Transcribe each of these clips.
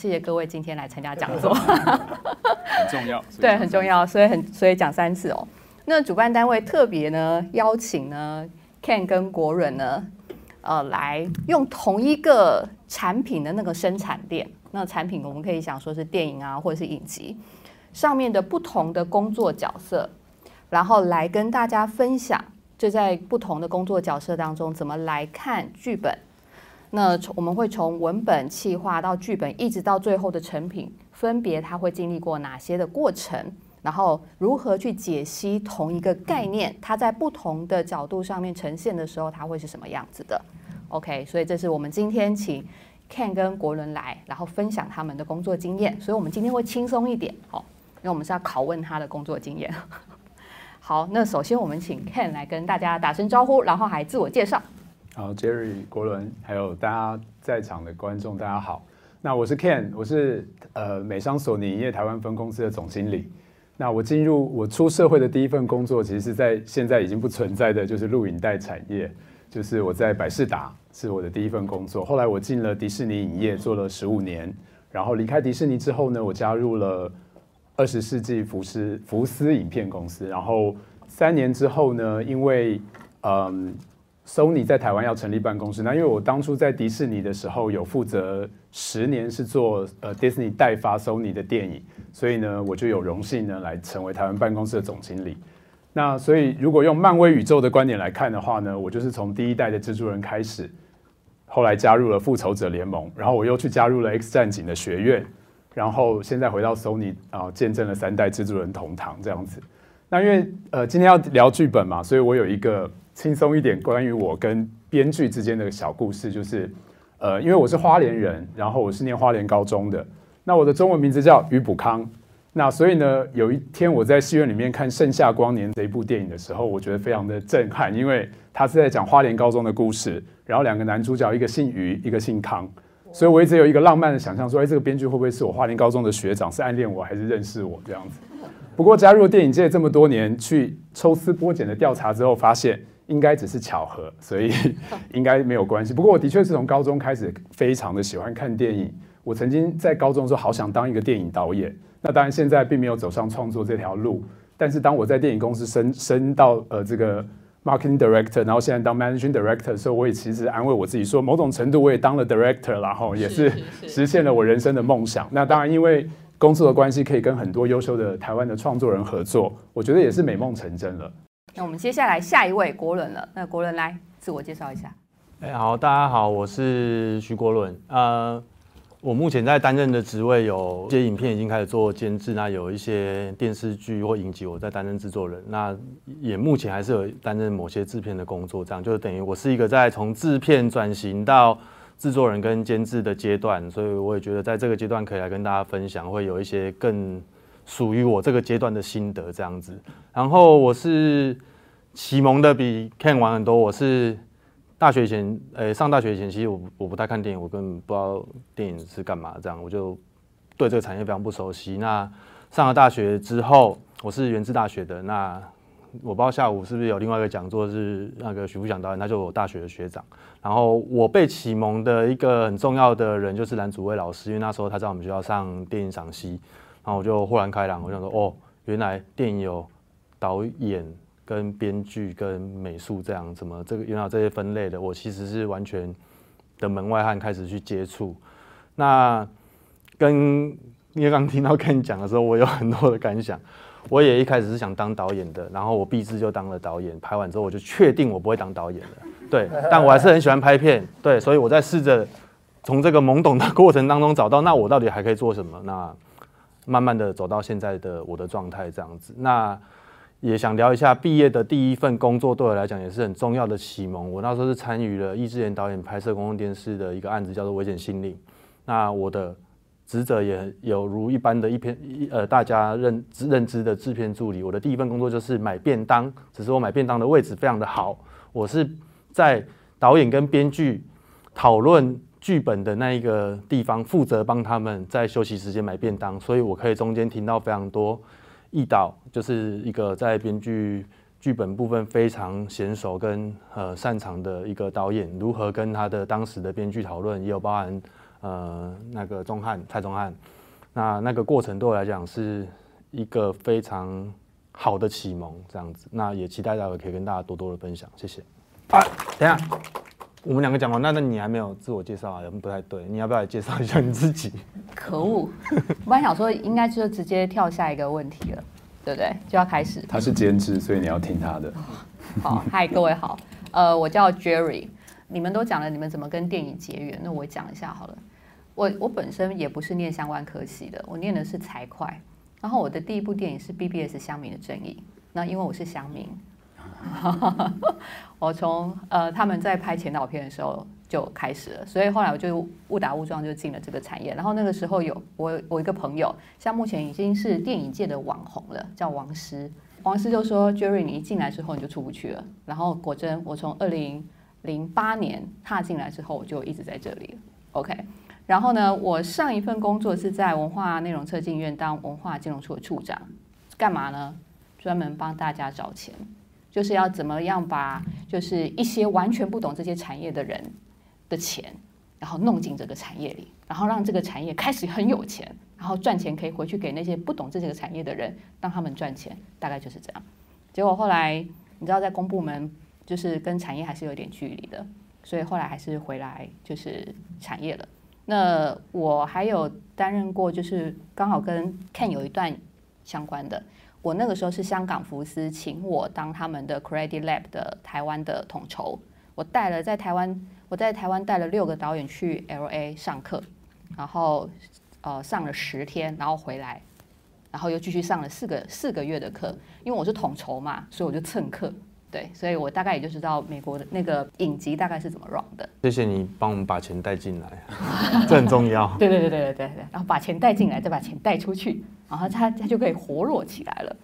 谢谢各位今天来参加讲座，很重要。对，很重要，所以很所以讲三次哦。那主办单位特别呢邀请呢 Ken 跟国伦呢，呃，来用同一个产品的那个生产链，那产品我们可以想说是电影啊，或者是影集上面的不同的工作角色，然后来跟大家分享，就在不同的工作角色当中怎么来看剧本。那我们会从文本、企划到剧本，一直到最后的成品，分别它会经历过哪些的过程，然后如何去解析同一个概念，它在不同的角度上面呈现的时候，它会是什么样子的？OK，所以这是我们今天请 Ken 跟国伦来，然后分享他们的工作经验。所以我们今天会轻松一点，哦，因为我们是要拷问他的工作经验。好，那首先我们请 Ken 来跟大家打声招呼，然后还自我介绍。好，Jerry 国伦，还有大家在场的观众，大家好。那我是 Ken，我是呃美商索尼影业台湾分公司的总经理。那我进入我出社会的第一份工作，其实是在现在已经不存在的，就是录影带产业，就是我在百事达是我的第一份工作。后来我进了迪士尼影业，做了十五年。然后离开迪士尼之后呢，我加入了二十世纪福斯福斯影片公司。然后三年之后呢，因为嗯。Sony 在台湾要成立办公室，那因为我当初在迪士尼的时候有负责十年是做呃 Disney 代发 Sony 的电影，所以呢我就有荣幸呢来成为台湾办公室的总经理。那所以如果用漫威宇宙的观点来看的话呢，我就是从第一代的蜘蛛人开始，后来加入了复仇者联盟，然后我又去加入了 X 战警的学院，然后现在回到 Sony 啊，见证了三代蜘蛛人同堂这样子。那因为呃今天要聊剧本嘛，所以我有一个。轻松一点，关于我跟编剧之间的小故事，就是，呃，因为我是花莲人，然后我是念花莲高中的，那我的中文名字叫于补康，那所以呢，有一天我在戏院里面看《盛夏光年》这一部电影的时候，我觉得非常的震撼，因为他是在讲花莲高中的故事，然后两个男主角，一个姓于，一个姓康，所以我一直有一个浪漫的想象，说，哎，这个编剧会不会是我花莲高中的学长，是暗恋我还是认识我这样子？不过加入电影界这么多年，去抽丝剥茧的调查之后，发现。应该只是巧合，所以 应该没有关系。不过我的确是从高中开始非常的喜欢看电影。我曾经在高中的时候好想当一个电影导演。那当然现在并没有走上创作这条路。但是当我在电影公司升升到呃这个 marketing director，然后现在当 managing director 的时候，我也其实安慰我自己说，某种程度我也当了 director，然后也是实现了我人生的梦想。那当然因为工作的关系，可以跟很多优秀的台湾的创作人合作，我觉得也是美梦成真了。那我们接下来下一位国伦了。那国伦来自我介绍一下。哎，好，大家好，我是徐国伦。呃，我目前在担任的职位有些影片已经开始做监制，那有一些电视剧或影集我在担任制作人。那也目前还是有担任某些制片的工作，这样就等于我是一个在从制片转型到制作人跟监制的阶段，所以我也觉得在这个阶段可以来跟大家分享，会有一些更。属于我这个阶段的心得这样子，然后我是启蒙的比 Ken 晚很多。我是大学前，呃，上大学前其实我我不太看电影，我根本不知道电影是干嘛，这样我就对这个产业非常不熟悉。那上了大学之后，我是原治大学的，那我不知道下午是不是有另外一个讲座是那个徐富祥导演，他就是我大学的学长。然后我被启蒙的一个很重要的人就是蓝祖威老师，因为那时候他在我们学校上电影赏析。然后我就豁然开朗，我想说，哦，原来电影有导演、跟编剧、跟美术这样，怎么这个原来这些分类的，我其实是完全的门外汉，开始去接触。那跟因为刚听到跟你讲的时候，我有很多的感想。我也一开始是想当导演的，然后我毕志就当了导演，拍完之后我就确定我不会当导演了。对，但我还是很喜欢拍片，对，所以我在试着从这个懵懂的过程当中找到，那我到底还可以做什么？那慢慢的走到现在的我的状态这样子，那也想聊一下毕业的第一份工作对我来讲也是很重要的启蒙。我那时候是参与了易智言导演拍摄公共电视的一个案子，叫做《危险心灵》。那我的职责也有如一般的一篇呃大家认认知的制片助理。我的第一份工作就是买便当，只是我买便当的位置非常的好，我是在导演跟编剧讨论。剧本的那一个地方负责帮他们在休息时间买便当，所以我可以中间听到非常多易导，就是一个在编剧剧本部分非常娴熟跟呃擅长的一个导演，如何跟他的当时的编剧讨论，也有包含呃那个钟汉蔡钟汉，那那个过程对我来讲是一个非常好的启蒙，这样子。那也期待待会可以跟大家多多的分享，谢谢。啊，等下，我们两个讲完，那那你还没有自我介绍啊？不太对，你要不要来介绍一下你自己？可恶！我本来想说应该就直接跳下一个问题了，对不对？就要开始。他是监制，所以你要听他的。好，嗨，各位好，呃，我叫 Jerry。你们都讲了你们怎么跟电影结缘，那我讲一下好了。我我本身也不是念相关科系的，我念的是财会。然后我的第一部电影是 BBS 乡民的正义。那因为我是乡民，我从呃他们在拍前导片的时候就开始了，所以后来我就误打误撞就进了这个产业。然后那个时候有我我一个朋友，像目前已经是电影界的网红了，叫王师。王师就说：“Jerry，你一进来之后你就出不去了。”然后果真，我从二零零八年踏进来之后，我就一直在这里。OK，然后呢，我上一份工作是在文化内容策进院当文化金融处的处长，干嘛呢？专门帮大家找钱，就是要怎么样把就是一些完全不懂这些产业的人的钱，然后弄进这个产业里，然后让这个产业开始很有钱。然后赚钱可以回去给那些不懂这些个产业的人，让他们赚钱，大概就是这样。结果后来你知道，在公部门就是跟产业还是有点距离的，所以后来还是回来就是产业了。那我还有担任过，就是刚好跟 Ken 有一段相关的。我那个时候是香港福斯请我当他们的 Credit Lab 的台湾的统筹，我带了在台湾，我在台湾带了六个导演去 LA 上课，然后。呃，上了十天，然后回来，然后又继续上了四个四个月的课。因为我是统筹嘛，所以我就蹭课。对，所以我大概也就知道美国的那个影集大概是怎么 run 的。谢谢你帮我们把钱带进来，这很重要。对对对对对对对，然后把钱带进来，再把钱带出去，然后它它就可以活络起来了。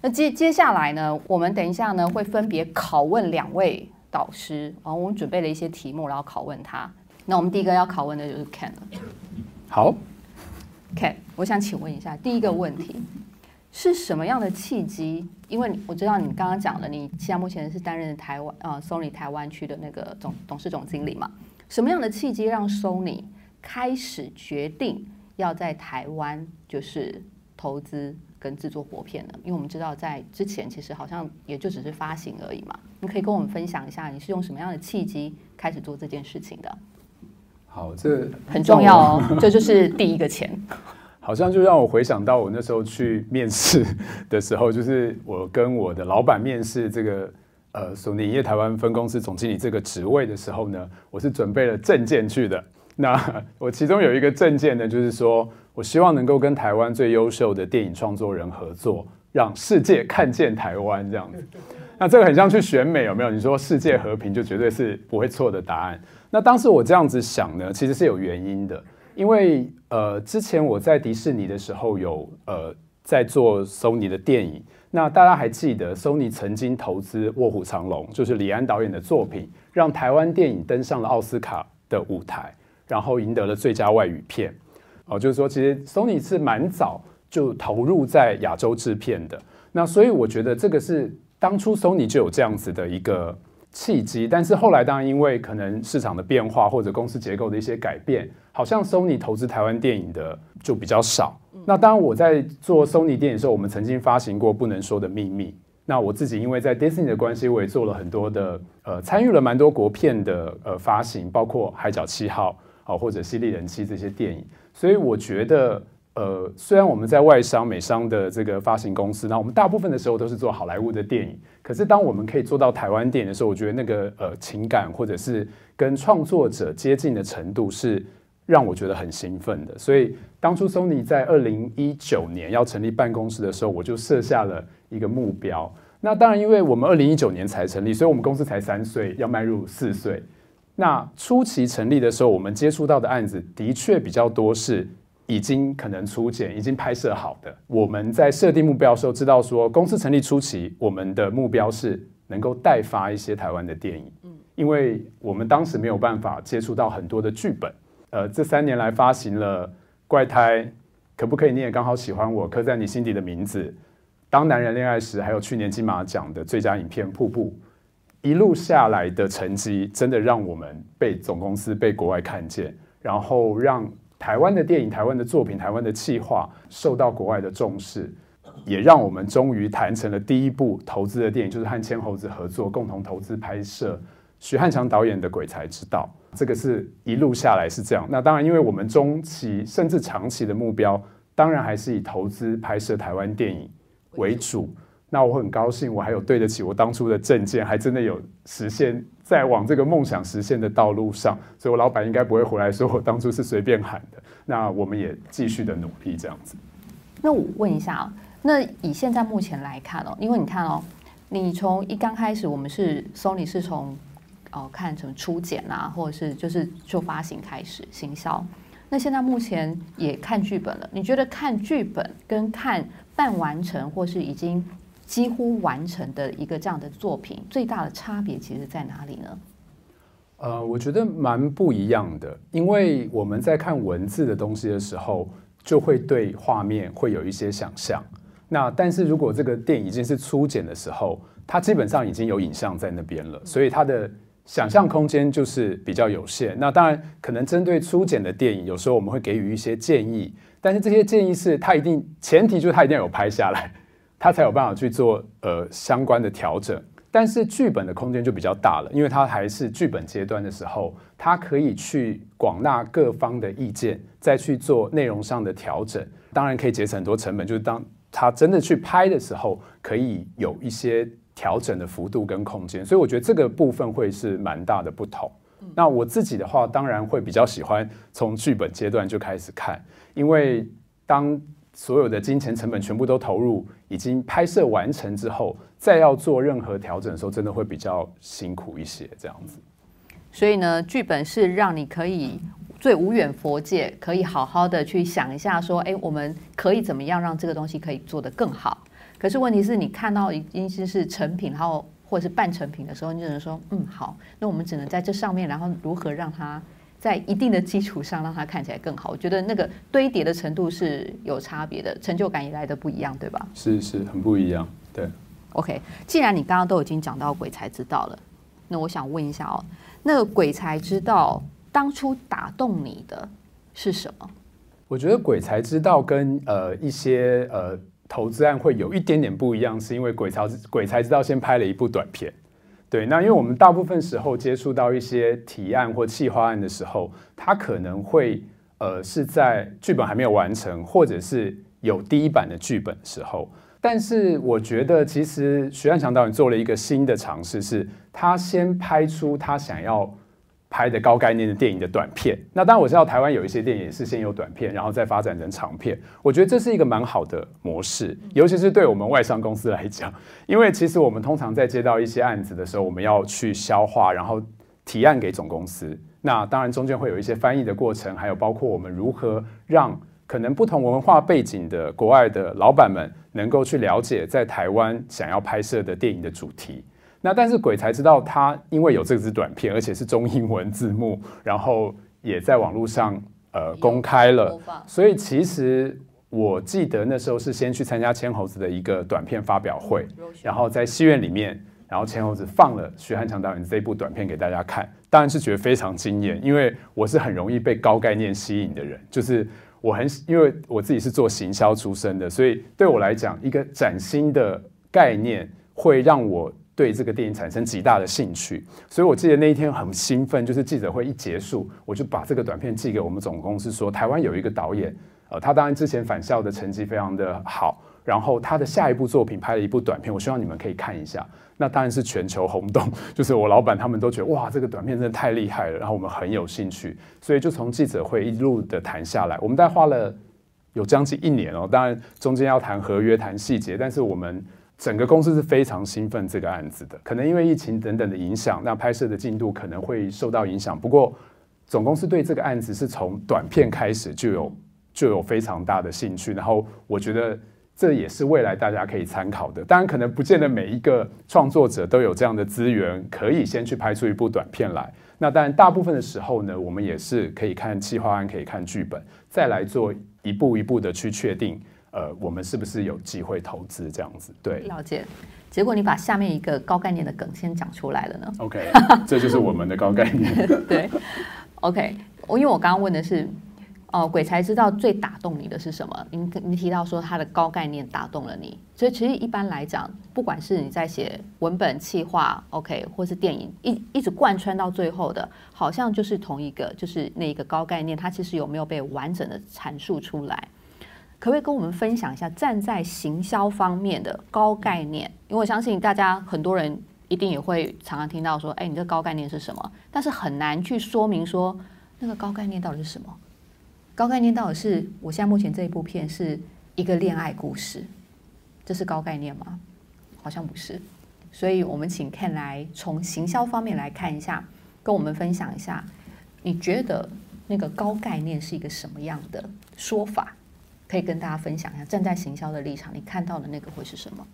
那接接下来呢，我们等一下呢会分别拷问两位导师，然后我们准备了一些题目，然后拷问他。那我们第一个要拷问的就是 Ken 了。好，Ken，我想请问一下，第一个问题是什么样的契机？因为我知道你刚刚讲了，你现在目前是担任台湾呃 Sony 台湾区的那个总董事总经理嘛？什么样的契机让 Sony 开始决定要在台湾就是投资跟制作国片呢？因为我们知道在之前其实好像也就只是发行而已嘛。你可以跟我们分享一下，你是用什么样的契机开始做这件事情的？好，这很重要哦，这就是第一个钱。好像就让我回想到我那时候去面试的时候，就是我跟我的老板面试这个呃索尼影业台湾分公司总经理这个职位的时候呢，我是准备了证件去的。那我其中有一个证件呢，就是说我希望能够跟台湾最优秀的电影创作人合作，让世界看见台湾这样子。那这个很像去选美，有没有？你说世界和平就绝对是不会错的答案。那当时我这样子想呢，其实是有原因的，因为呃，之前我在迪士尼的时候有呃在做 Sony 的电影，那大家还记得 Sony 曾经投资《卧虎藏龙》，就是李安导演的作品，让台湾电影登上了奥斯卡的舞台，然后赢得了最佳外语片。哦，就是说其实 Sony 是蛮早就投入在亚洲制片的，那所以我觉得这个是当初 Sony 就有这样子的一个。契机，但是后来当然因为可能市场的变化或者公司结构的一些改变，好像 Sony 投资台湾电影的就比较少。那当然我在做 Sony 电影的时候，我们曾经发行过《不能说的秘密》。那我自己因为在 Disney 的关系，我也做了很多的呃，参与了蛮多国片的呃发行，包括《海角七号》啊或者《犀利人妻》这些电影。所以我觉得。呃，虽然我们在外商、美商的这个发行公司，那我们大部分的时候都是做好莱坞的电影。可是，当我们可以做到台湾电影的时候，我觉得那个呃情感或者是跟创作者接近的程度，是让我觉得很兴奋的。所以，当初 Sony 在二零一九年要成立办公室的时候，我就设下了一个目标。那当然，因为我们二零一九年才成立，所以我们公司才三岁，要迈入四岁。那初期成立的时候，我们接触到的案子的确比较多是。已经可能初检，已经拍摄好的。我们在设定目标的时候，知道说公司成立初期，我们的目标是能够代发一些台湾的电影。嗯，因为我们当时没有办法接触到很多的剧本。呃，这三年来发行了《怪胎》，可不可以？你也刚好喜欢我，刻在你心底的名字。当男人恋爱时，还有去年金马奖的最佳影片《瀑布》，一路下来的成绩，真的让我们被总公司、被国外看见。然后让台湾的电影、台湾的作品、台湾的企划受到国外的重视，也让我们终于谈成了第一部投资的电影，就是和千猴子合作共同投资拍摄徐汉强导演的《鬼才之道》。这个是一路下来是这样。那当然，因为我们中期甚至长期的目标，当然还是以投资拍摄台湾电影为主。那我很高兴，我还有对得起我当初的证件，还真的有实现，在往这个梦想实现的道路上。所以我老板应该不会回来说我当初是随便喊的。那我们也继续的努力这样子。那我问一下啊，那以现在目前来看哦，因为你看哦，你从一刚开始，我们是 Sony 是从哦看什么初剪啊，或者是就是就发行开始行销。那现在目前也看剧本了，你觉得看剧本跟看半完成或是已经？几乎完成的一个这样的作品，最大的差别其实在哪里呢？呃，我觉得蛮不一样的，因为我们在看文字的东西的时候，就会对画面会有一些想象。那但是如果这个电影已经是初剪的时候，它基本上已经有影像在那边了，所以它的想象空间就是比较有限。那当然，可能针对初剪的电影，有时候我们会给予一些建议，但是这些建议是它一定前提就是它一定要有拍下来。他才有办法去做呃相关的调整，但是剧本的空间就比较大了，因为它还是剧本阶段的时候，它可以去广纳各方的意见，再去做内容上的调整，当然可以节省很多成本。就是当他真的去拍的时候，可以有一些调整的幅度跟空间，所以我觉得这个部分会是蛮大的不同。那我自己的话，当然会比较喜欢从剧本阶段就开始看，因为当。所有的金钱成本全部都投入，已经拍摄完成之后，再要做任何调整的时候，真的会比较辛苦一些。这样子，所以呢，剧本是让你可以最无远佛界，可以好好的去想一下，说，哎，我们可以怎么样让这个东西可以做得更好？可是问题是你看到已经是成品，然后或者是半成品的时候，你只能说，嗯，好，那我们只能在这上面，然后如何让它。在一定的基础上，让它看起来更好。我觉得那个堆叠的程度是有差别的，成就感也来的不一样，对吧？是是，很不一样。对。OK，既然你刚刚都已经讲到鬼才知道了，那我想问一下哦，那个鬼才知道当初打动你的是什么？我觉得鬼才知道跟呃一些呃投资案会有一点点不一样，是因为鬼才鬼才知道先拍了一部短片。对，那因为我们大部分时候接触到一些提案或企划案的时候，它可能会呃是在剧本还没有完成，或者是有第一版的剧本的时候。但是我觉得，其实徐汉强导演做了一个新的尝试，是他先拍出他想要。拍的高概念的电影的短片，那当然我知道台湾有一些电影是先有短片，然后再发展成长片。我觉得这是一个蛮好的模式，尤其是对我们外商公司来讲，因为其实我们通常在接到一些案子的时候，我们要去消化，然后提案给总公司。那当然中间会有一些翻译的过程，还有包括我们如何让可能不同文化背景的国外的老板们能够去了解在台湾想要拍摄的电影的主题。那但是鬼才知道，他因为有这支短片，而且是中英文字幕，然后也在网络上呃公开了，所以其实我记得那时候是先去参加千猴子的一个短片发表会，然后在戏院里面，然后千猴子放了徐汉强导演这部短片给大家看，当然是觉得非常惊艳，因为我是很容易被高概念吸引的人，就是我很因为我自己是做行销出身的，所以对我来讲，一个崭新的概念会让我。对这个电影产生极大的兴趣，所以我记得那一天很兴奋，就是记者会一结束，我就把这个短片寄给我们总公司，说台湾有一个导演，呃，他当然之前返校的成绩非常的好，然后他的下一部作品拍了一部短片，我希望你们可以看一下。那当然是全球轰动，就是我老板他们都觉得哇，这个短片真的太厉害了，然后我们很有兴趣，所以就从记者会一路的谈下来，我们大概花了有将近一年哦，当然中间要谈合约、谈细节，但是我们。整个公司是非常兴奋这个案子的，可能因为疫情等等的影响，那拍摄的进度可能会受到影响。不过，总公司对这个案子是从短片开始就有就有非常大的兴趣。然后，我觉得这也是未来大家可以参考的。当然，可能不见得每一个创作者都有这样的资源，可以先去拍出一部短片来。那当然，大部分的时候呢，我们也是可以看企划案，可以看剧本，再来做一步一步的去确定。呃，我们是不是有机会投资这样子？对，了解。结果你把下面一个高概念的梗先讲出来了呢？OK，这就是我们的高概念。对，OK。我因为我刚刚问的是，哦，鬼才知道最打动你的是什么？您您提到说他的高概念打动了你，所以其实一般来讲，不管是你在写文本、企划，OK，或是电影，一一直贯穿到最后的，好像就是同一个，就是那一个高概念，它其实有没有被完整的阐述出来？可不可以跟我们分享一下，站在行销方面的高概念？因为我相信大家很多人一定也会常常听到说，哎，你这高概念是什么？但是很难去说明说那个高概念到底是什么。高概念到底是我现在目前这一部片是一个恋爱故事，这是高概念吗？好像不是。所以我们请 Ken 来从行销方面来看一下，跟我们分享一下，你觉得那个高概念是一个什么样的说法？可以跟大家分享一下，站在行销的立场，你看到的那个会是什么？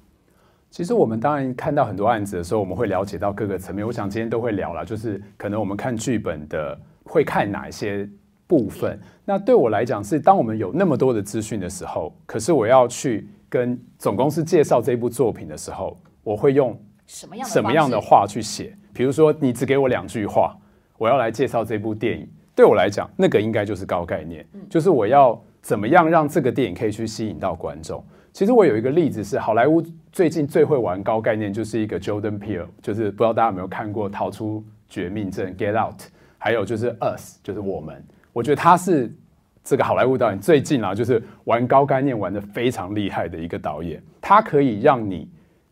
其实我们当然看到很多案子的时候，我们会了解到各个层面。我想今天都会聊了，就是可能我们看剧本的会看哪一些部分。那对我来讲是，当我们有那么多的资讯的时候，可是我要去跟总公司介绍这部作品的时候，我会用什么样什么样的话去写？比如说，你只给我两句话，我要来介绍这部电影，对我来讲，那个应该就是高概念，就是我要。怎么样让这个电影可以去吸引到观众？其实我有一个例子是，好莱坞最近最会玩高概念，就是一个 Jordan Peele，就是不知道大家有没有看过《逃出绝命镇》（Get Out），还有就是《Us》，就是我们。我觉得他是这个好莱坞导演最近啊，就是玩高概念玩的非常厉害的一个导演。他可以让你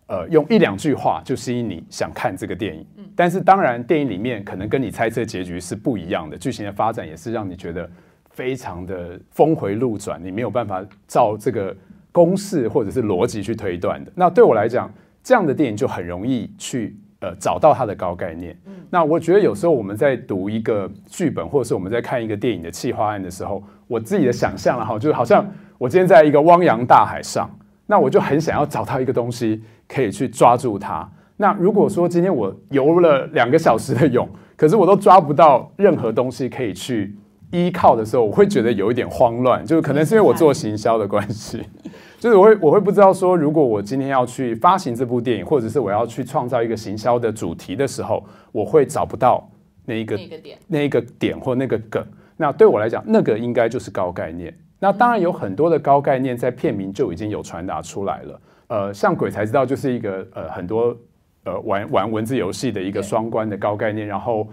呃用一两句话就吸引你想看这个电影。但是当然，电影里面可能跟你猜测结局是不一样的，剧情的发展也是让你觉得。非常的峰回路转，你没有办法照这个公式或者是逻辑去推断的。那对我来讲，这样的电影就很容易去呃找到它的高概念。那我觉得有时候我们在读一个剧本，或者是我们在看一个电影的企划案的时候，我自己的想象了哈，就是好像我今天在一个汪洋大海上，那我就很想要找到一个东西可以去抓住它。那如果说今天我游了两个小时的泳，可是我都抓不到任何东西可以去。依靠的时候，我会觉得有一点慌乱，就是可能是因为我做行销的关系，就是我会我会不知道说，如果我今天要去发行这部电影，或者是我要去创造一个行销的主题的时候，我会找不到那一个点，那一个点或那个梗。那对我来讲，那个应该就是高概念。那当然有很多的高概念在片名就已经有传达出来了。呃，像鬼才知道就是一个呃很多呃玩玩文字游戏的一个双关的高概念，然后。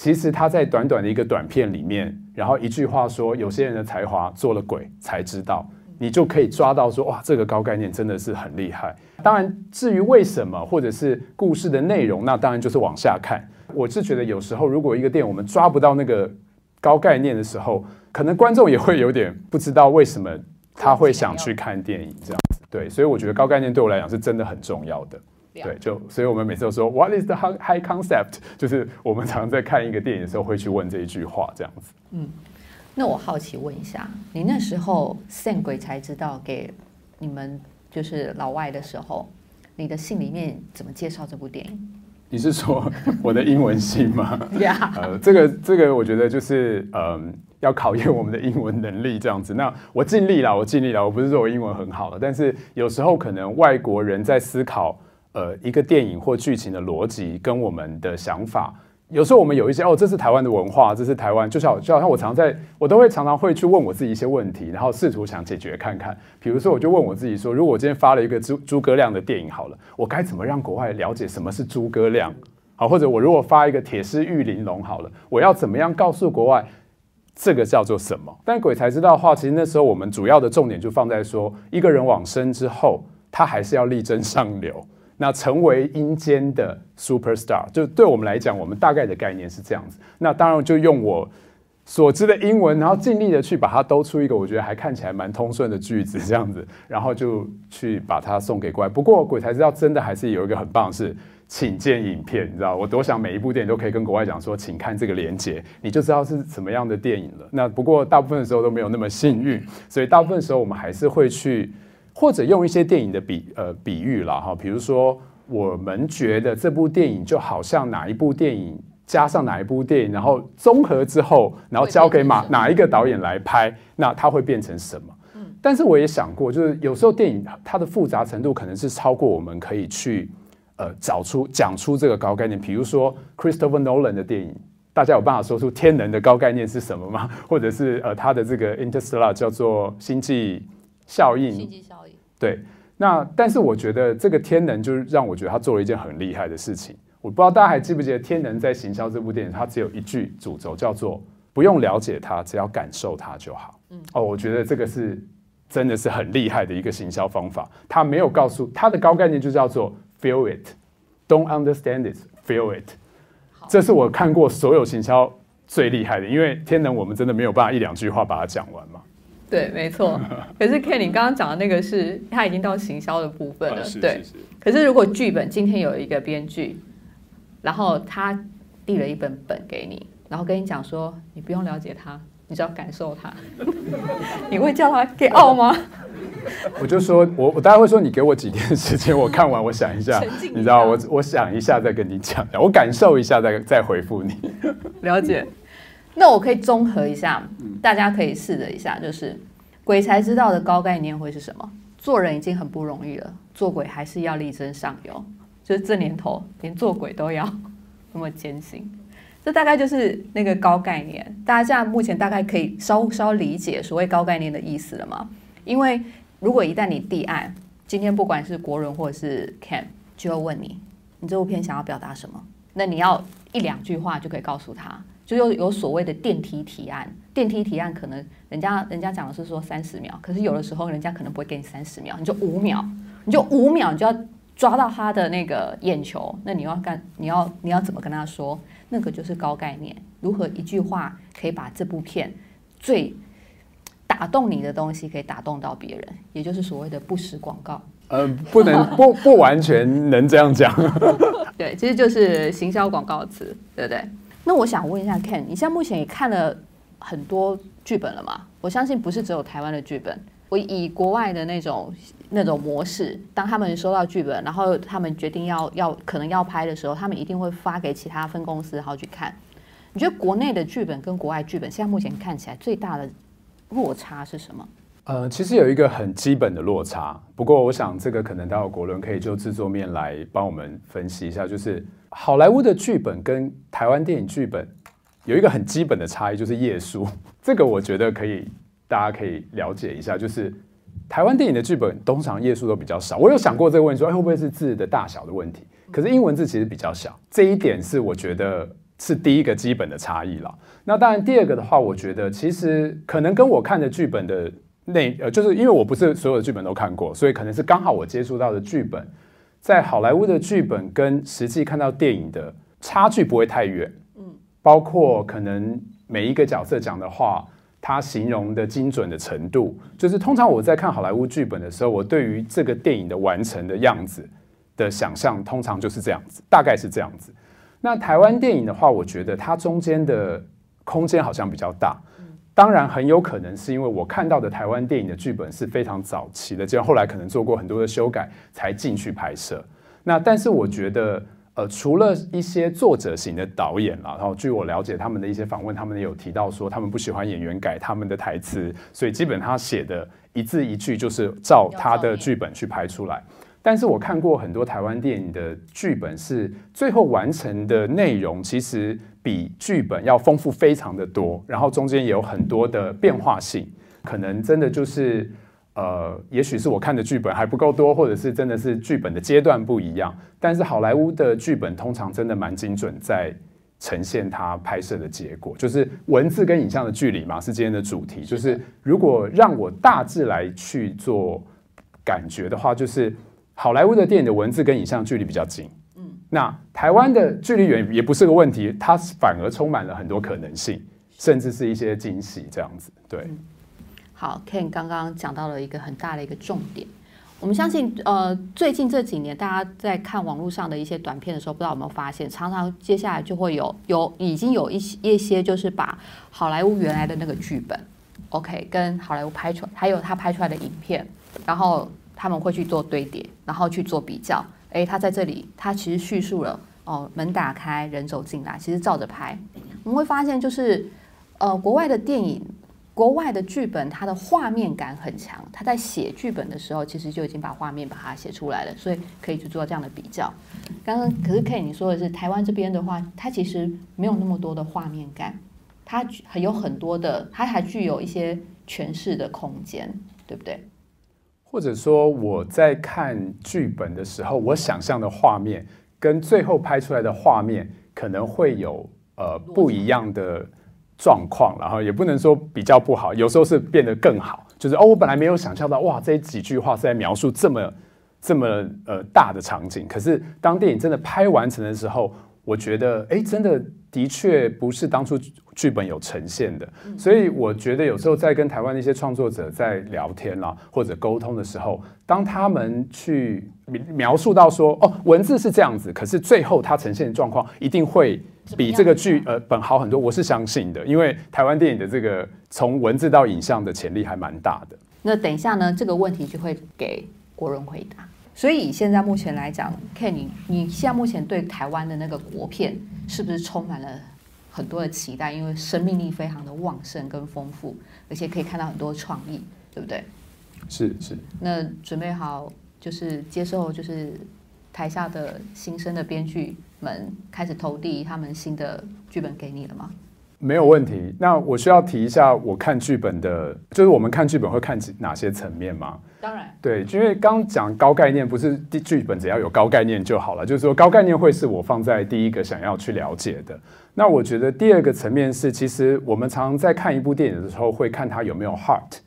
其实他在短短的一个短片里面，然后一句话说，有些人的才华做了鬼才知道，你就可以抓到说，哇，这个高概念真的是很厉害。当然，至于为什么或者是故事的内容，那当然就是往下看。我是觉得有时候如果一个电影我们抓不到那个高概念的时候，可能观众也会有点不知道为什么他会想去看电影这样子。对，所以我觉得高概念对我来讲是真的很重要的。对，就所以我们每次都说 What is the high concept？就是我们常在看一个电影的时候会去问这一句话，这样子。嗯，那我好奇问一下，你那时候 send 鬼才知道给你们就是老外的时候，你的信里面怎么介绍这部电影？你是说我的英文信吗？呀，呃，这个这个我觉得就是嗯，要考验我们的英文能力这样子。那我尽力了，我尽力了。我不是说我英文很好了，但是有时候可能外国人在思考。呃，一个电影或剧情的逻辑跟我们的想法，有时候我们有一些哦，这是台湾的文化，这是台湾，就像就好像我常在，我都会常常会去问我自己一些问题，然后试图想解决看看。比如说，我就问我自己说，如果我今天发了一个诸诸葛亮的电影好了，我该怎么让国外了解什么是诸葛亮？好，或者我如果发一个铁狮玉玲珑好了，我要怎么样告诉国外这个叫做什么？但鬼才知道的话，其实那时候我们主要的重点就放在说，一个人往生之后，他还是要力争上流。那成为阴间的 super star，就对我们来讲，我们大概的概念是这样子。那当然就用我所知的英文，然后尽力的去把它兜出一个我觉得还看起来蛮通顺的句子，这样子，然后就去把它送给怪。不过鬼才知道，真的还是有一个很棒是，请见影片，你知道，我多想每一部电影都可以跟国外讲说，请看这个连接，你就知道是什么样的电影了。那不过大部分的时候都没有那么幸运，所以大部分时候我们还是会去。或者用一些电影的比呃比喻了哈，比如说我们觉得这部电影就好像哪一部电影加上哪一部电影，然后综合之后，然后交给哪哪一个导演来拍，那它会变成什么？嗯，但是我也想过，就是有时候电影它的复杂程度可能是超过我们可以去呃找出讲出这个高概念。比如说 Christopher Nolan 的电影，大家有办法说出天能的高概念是什么吗？或者是呃，它的这个 Interstellar 叫做星际效应？对。那但是我觉得这个天能就是让我觉得他做了一件很厉害的事情。我不知道大家还记不记得天能在行销这部电影，它只有一句主轴叫做不用了解它，只要感受它就好。嗯。哦，我觉得这个是真的是很厉害的一个行销方法。他没有告诉他的高概念就叫做 feel it，don't understand it，feel it。这是我看过所有行销最厉害的，因为天能我们真的没有办法一两句话把它讲完嘛。对，没错。可是 Ken，你刚刚讲的那个是，他已经到行销的部分了。对。可是如果剧本今天有一个编剧，然后他递了一本本给你，然后跟你讲说，你不用了解他，你只要感受他，你会叫他给傲吗？我就说，我我大概会说，你给我几天时间，我看完，我想一下，你知道，我我想一下再跟你讲，我感受一下再再回复你。了解。那我可以综合一下，大家可以试着一下，就是鬼才知道的高概念会是什么？做人已经很不容易了，做鬼还是要力争上游。就是这年头，连做鬼都要那么艰辛。这大概就是那个高概念。大家现在目前大概可以稍稍理解所谓高概念的意思了吗？因为如果一旦你递案，今天不管是国人或者是 Can，就要问你，你这部片想要表达什么？那你要一两句话就可以告诉他。就有有所谓的电梯提案，电梯提案可能人家人家讲的是说三十秒，可是有的时候人家可能不会给你三十秒，你就五秒，你就五秒，你就要抓到他的那个眼球，那你要干，你要你要怎么跟他说？那个就是高概念，如何一句话可以把这部片最打动你的东西可以打动到别人，也就是所谓的不实广告。呃，不能 不不完全能这样讲。对，其实就是行销广告词，对不对？那我想问一下，Ken，你现在目前也看了很多剧本了吗？我相信不是只有台湾的剧本。我以国外的那种那种模式，当他们收到剧本，然后他们决定要要可能要拍的时候，他们一定会发给其他分公司，然后去看。你觉得国内的剧本跟国外剧本现在目前看起来最大的落差是什么？呃，其实有一个很基本的落差，不过我想这个可能待会国伦可以就制作面来帮我们分析一下，就是。好莱坞的剧本跟台湾电影剧本有一个很基本的差异，就是页数。这个我觉得可以，大家可以了解一下。就是台湾电影的剧本通常页数都比较少。我有想过这个问题，说会不会是字的大小的问题？可是英文字其实比较小，这一点是我觉得是第一个基本的差异了。那当然，第二个的话，我觉得其实可能跟我看的剧本的内呃，就是因为我不是所有的剧本都看过，所以可能是刚好我接触到的剧本。在好莱坞的剧本跟实际看到电影的差距不会太远，嗯，包括可能每一个角色讲的话，他形容的精准的程度，就是通常我在看好莱坞剧本的时候，我对于这个电影的完成的样子的想象，通常就是这样子，大概是这样子。那台湾电影的话，我觉得它中间的空间好像比较大。当然，很有可能是因为我看到的台湾电影的剧本是非常早期的，就后来可能做过很多的修改才进去拍摄。那但是我觉得，呃，除了一些作者型的导演啦，然后据我了解，他们的一些访问，他们有提到说，他们不喜欢演员改他们的台词，所以基本他写的一字一句就是照他的剧本去拍出来。但是我看过很多台湾电影的剧本，是最后完成的内容其实比剧本要丰富非常的多，然后中间也有很多的变化性，可能真的就是呃，也许是我看的剧本还不够多，或者是真的是剧本的阶段不一样。但是好莱坞的剧本通常真的蛮精准，在呈现它拍摄的结果，就是文字跟影像的距离嘛，是今天的主题。就是如果让我大致来去做感觉的话，就是。好莱坞的电影的文字跟影像距离比较近，嗯，那台湾的距离远也不是个问题，它反而充满了很多可能性，甚至是一些惊喜这样子。对，好，Ken 刚刚讲到了一个很大的一个重点，我们相信，呃，最近这几年大家在看网络上的一些短片的时候，不知道有没有发现，常常接下来就会有有已经有一些一些就是把好莱坞原来的那个剧本，OK，跟好莱坞拍出来，还有他拍出来的影片，然后。他们会去做堆叠，然后去做比较。诶，他在这里，他其实叙述了哦，门打开，人走进来，其实照着拍。我们会发现，就是呃，国外的电影国外的剧本它的画面感很强，他在写剧本的时候，其实就已经把画面把它写出来了，所以可以去做这样的比较。刚刚可是 K 你说的是台湾这边的话，它其实没有那么多的画面感，它还有很多的，它还具有一些诠释的空间，对不对？或者说我在看剧本的时候，我想象的画面跟最后拍出来的画面可能会有呃不一样的状况，然后也不能说比较不好，有时候是变得更好。就是哦，我本来没有想象到，哇，这几句话是在描述这么这么呃大的场景，可是当电影真的拍完成的时候，我觉得哎，真的。的确不是当初剧本有呈现的，所以我觉得有时候在跟台湾的一些创作者在聊天啦或者沟通的时候，当他们去描述到说哦文字是这样子，可是最后它呈现的状况一定会比这个剧呃本好很多，我是相信的，因为台湾电影的这个从文字到影像的潜力还蛮大的。那等一下呢，这个问题就会给国人回答。所以现在目前来讲，Ken，你你现在目前对台湾的那个国片是不是充满了很多的期待？因为生命力非常的旺盛跟丰富，而且可以看到很多创意，对不对？是是。那准备好就是接受就是台下的新生的编剧们开始投递他们新的剧本给你了吗？没有问题。那我需要提一下，我看剧本的，就是我们看剧本会看哪些层面吗？当然，对，因为刚讲高概念，不是剧本只要有高概念就好了。就是说，高概念会是我放在第一个想要去了解的。那我觉得第二个层面是，其实我们常常在看一部电影的时候，会看它有没有 heart，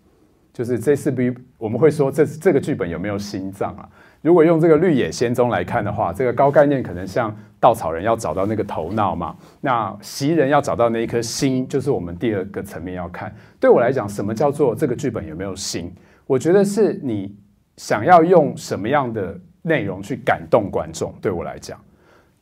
就是这是比我们会说这这个剧本有没有心脏啊？如果用这个《绿野仙踪》来看的话，这个高概念可能像。稻草人要找到那个头脑嘛？那袭人要找到那一颗心，就是我们第二个层面要看。对我来讲，什么叫做这个剧本有没有心？我觉得是你想要用什么样的内容去感动观众。对我来讲，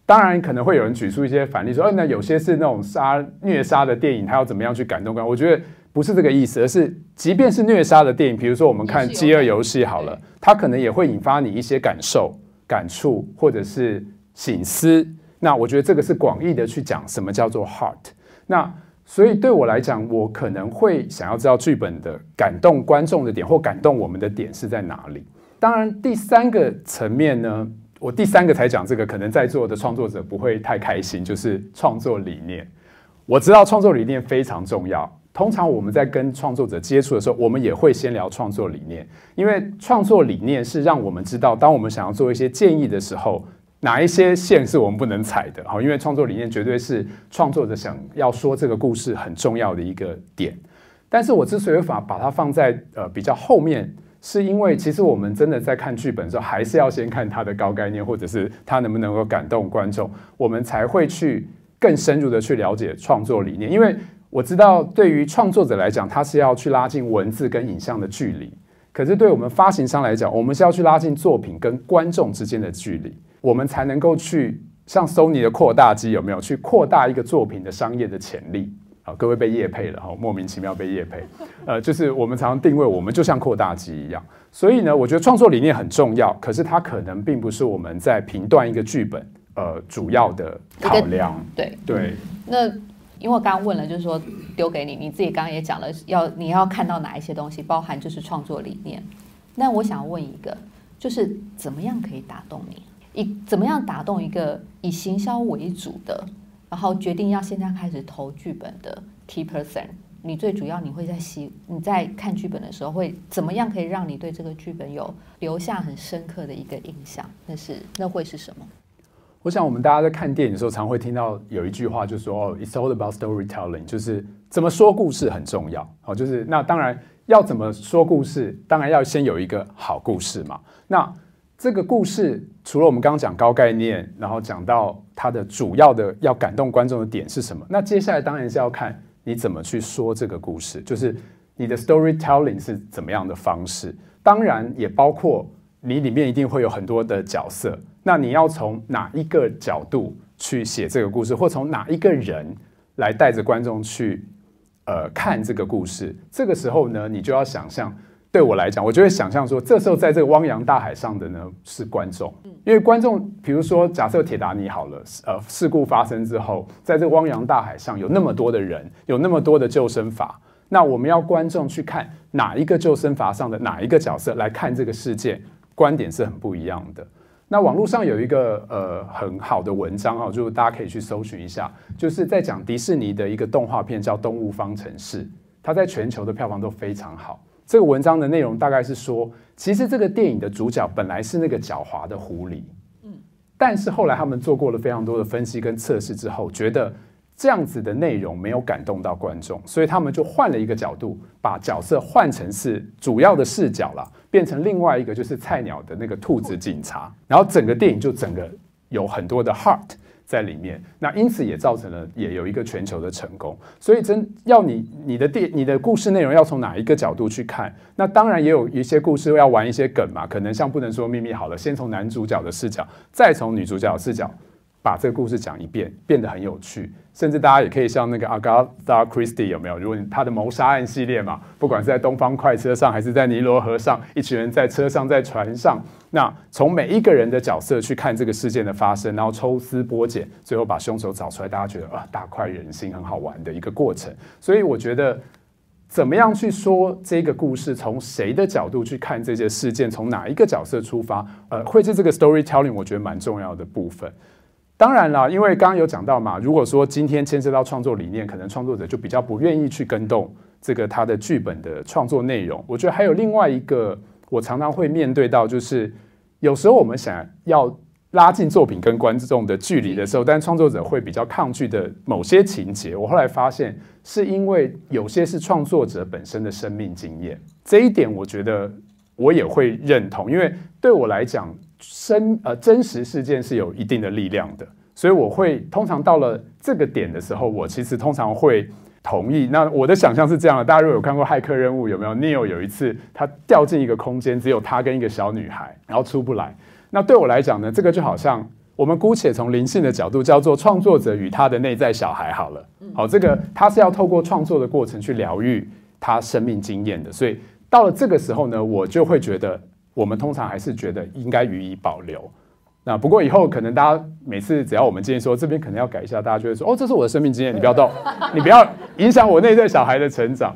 当然可能会有人举出一些反例，说：“哦，那有些是那种杀虐杀的电影，他要怎么样去感动观众？”我觉得不是这个意思，而是即便是虐杀的电影，比如说我们看《饥饿游戏》好了，它可能也会引发你一些感受、感触，或者是。醒思，那我觉得这个是广义的去讲什么叫做 heart。那所以对我来讲，我可能会想要知道剧本的感动观众的点或感动我们的点是在哪里。当然，第三个层面呢，我第三个才讲这个，可能在座的创作者不会太开心，就是创作理念。我知道创作理念非常重要，通常我们在跟创作者接触的时候，我们也会先聊创作理念，因为创作理念是让我们知道，当我们想要做一些建议的时候。哪一些线是我们不能踩的？哈，因为创作理念绝对是创作者想要说这个故事很重要的一个点。但是我之所以把把它放在呃比较后面，是因为其实我们真的在看剧本的时候，还是要先看它的高概念，或者是它能不能够感动观众，我们才会去更深入的去了解创作理念。因为我知道对于创作者来讲，他是要去拉近文字跟影像的距离；可是对我们发行商来讲，我们是要去拉近作品跟观众之间的距离。我们才能够去像 Sony 的扩大机有没有去扩大一个作品的商业的潜力？好，各位被业配了哈，莫名其妙被业配。呃，就是我们常常定位我们就像扩大机一样，所以呢，我觉得创作理念很重要，可是它可能并不是我们在评断一个剧本呃主要的考量。对对。那因为我刚刚问了，就是说丢给你，你自己刚刚也讲了，要你要看到哪一些东西，包含就是创作理念。那我想问一个，就是怎么样可以打动你？以怎么样打动一个以行销为主的，然后决定要现在开始投剧本的 key person？你最主要你会在习你在看剧本的时候会怎么样可以让你对这个剧本有留下很深刻的一个印象？那是那会是什么？我想我们大家在看电影的时候，常会听到有一句话，就说哦，it's all about storytelling，就是怎么说故事很重要。好，就是那当然要怎么说故事，当然要先有一个好故事嘛。那这个故事除了我们刚刚讲高概念，然后讲到它的主要的要感动观众的点是什么？那接下来当然是要看你怎么去说这个故事，就是你的 storytelling 是怎么样的方式。当然也包括你里面一定会有很多的角色，那你要从哪一个角度去写这个故事，或从哪一个人来带着观众去呃看这个故事？这个时候呢，你就要想象。对我来讲，我就会想象说，这时候在这个汪洋大海上的呢是观众，因为观众，比如说假设铁达尼好了，呃，事故发生之后，在这个汪洋大海上有那么多的人，有那么多的救生筏，那我们要观众去看哪一个救生筏上的哪一个角色来看这个事件，观点是很不一样的。那网络上有一个呃很好的文章啊，就大家可以去搜寻一下，就是在讲迪士尼的一个动画片叫《动物方程式》，它在全球的票房都非常好。这个文章的内容大概是说，其实这个电影的主角本来是那个狡猾的狐狸，嗯，但是后来他们做过了非常多的分析跟测试之后，觉得。这样子的内容没有感动到观众，所以他们就换了一个角度，把角色换成是主要的视角了，变成另外一个就是菜鸟的那个兔子警察，然后整个电影就整个有很多的 heart 在里面，那因此也造成了也有一个全球的成功。所以真要你你的电你的故事内容要从哪一个角度去看，那当然也有一些故事要玩一些梗嘛，可能像不能说秘密好了，先从男主角的视角，再从女主角的视角。把这个故事讲一遍，变得很有趣，甚至大家也可以像那个 Agatha Christie 有没有？如果他的谋杀案系列嘛，不管是在东方快车上，还是在尼罗河上，一群人在车上，在船上，那从每一个人的角色去看这个事件的发生，然后抽丝剥茧，最后把凶手找出来，大家觉得啊，大快人心，很好玩的一个过程。所以我觉得，怎么样去说这个故事，从谁的角度去看这些事件，从哪一个角色出发，呃，会是这个 storytelling，我觉得蛮重要的部分。当然了，因为刚刚有讲到嘛，如果说今天牵涉到创作理念，可能创作者就比较不愿意去跟动这个他的剧本的创作内容。我觉得还有另外一个，我常常会面对到，就是有时候我们想要拉近作品跟观众的距离的时候，但创作者会比较抗拒的某些情节，我后来发现是因为有些是创作者本身的生命经验。这一点我觉得我也会认同，因为对我来讲。真呃真实事件是有一定的力量的，所以我会通常到了这个点的时候，我其实通常会同意。那我的想象是这样的：大家如果有看过《骇客任务》，有没有？Neil 有一次他掉进一个空间，只有他跟一个小女孩，然后出不来。那对我来讲呢，这个就好像我们姑且从灵性的角度叫做创作者与他的内在小孩好了。好，这个他是要透过创作的过程去疗愈他生命经验的。所以到了这个时候呢，我就会觉得。我们通常还是觉得应该予以保留。那不过以后可能大家每次只要我们建议说这边可能要改一下，大家就会说：“哦，这是我的生命经验，你不要动，你不要影响我内在小孩的成长。”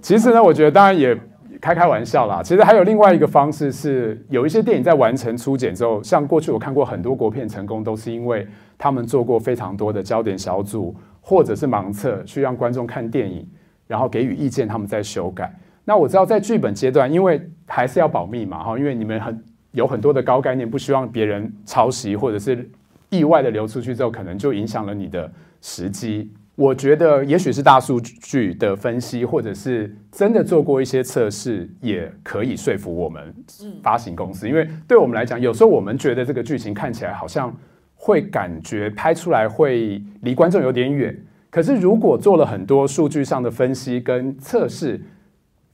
其实呢，我觉得当然也开开玩笑啦。其实还有另外一个方式是，有一些电影在完成初剪之后，像过去我看过很多国片成功，都是因为他们做过非常多的焦点小组或者是盲测，去让观众看电影，然后给予意见，他们再修改。那我知道在剧本阶段，因为还是要保密嘛，哈，因为你们很有很多的高概念，不希望别人抄袭或者是意外的流出去之后，可能就影响了你的时机。我觉得也许是大数据的分析，或者是真的做过一些测试，也可以说服我们发行公司。因为对我们来讲，有时候我们觉得这个剧情看起来好像会感觉拍出来会离观众有点远，可是如果做了很多数据上的分析跟测试。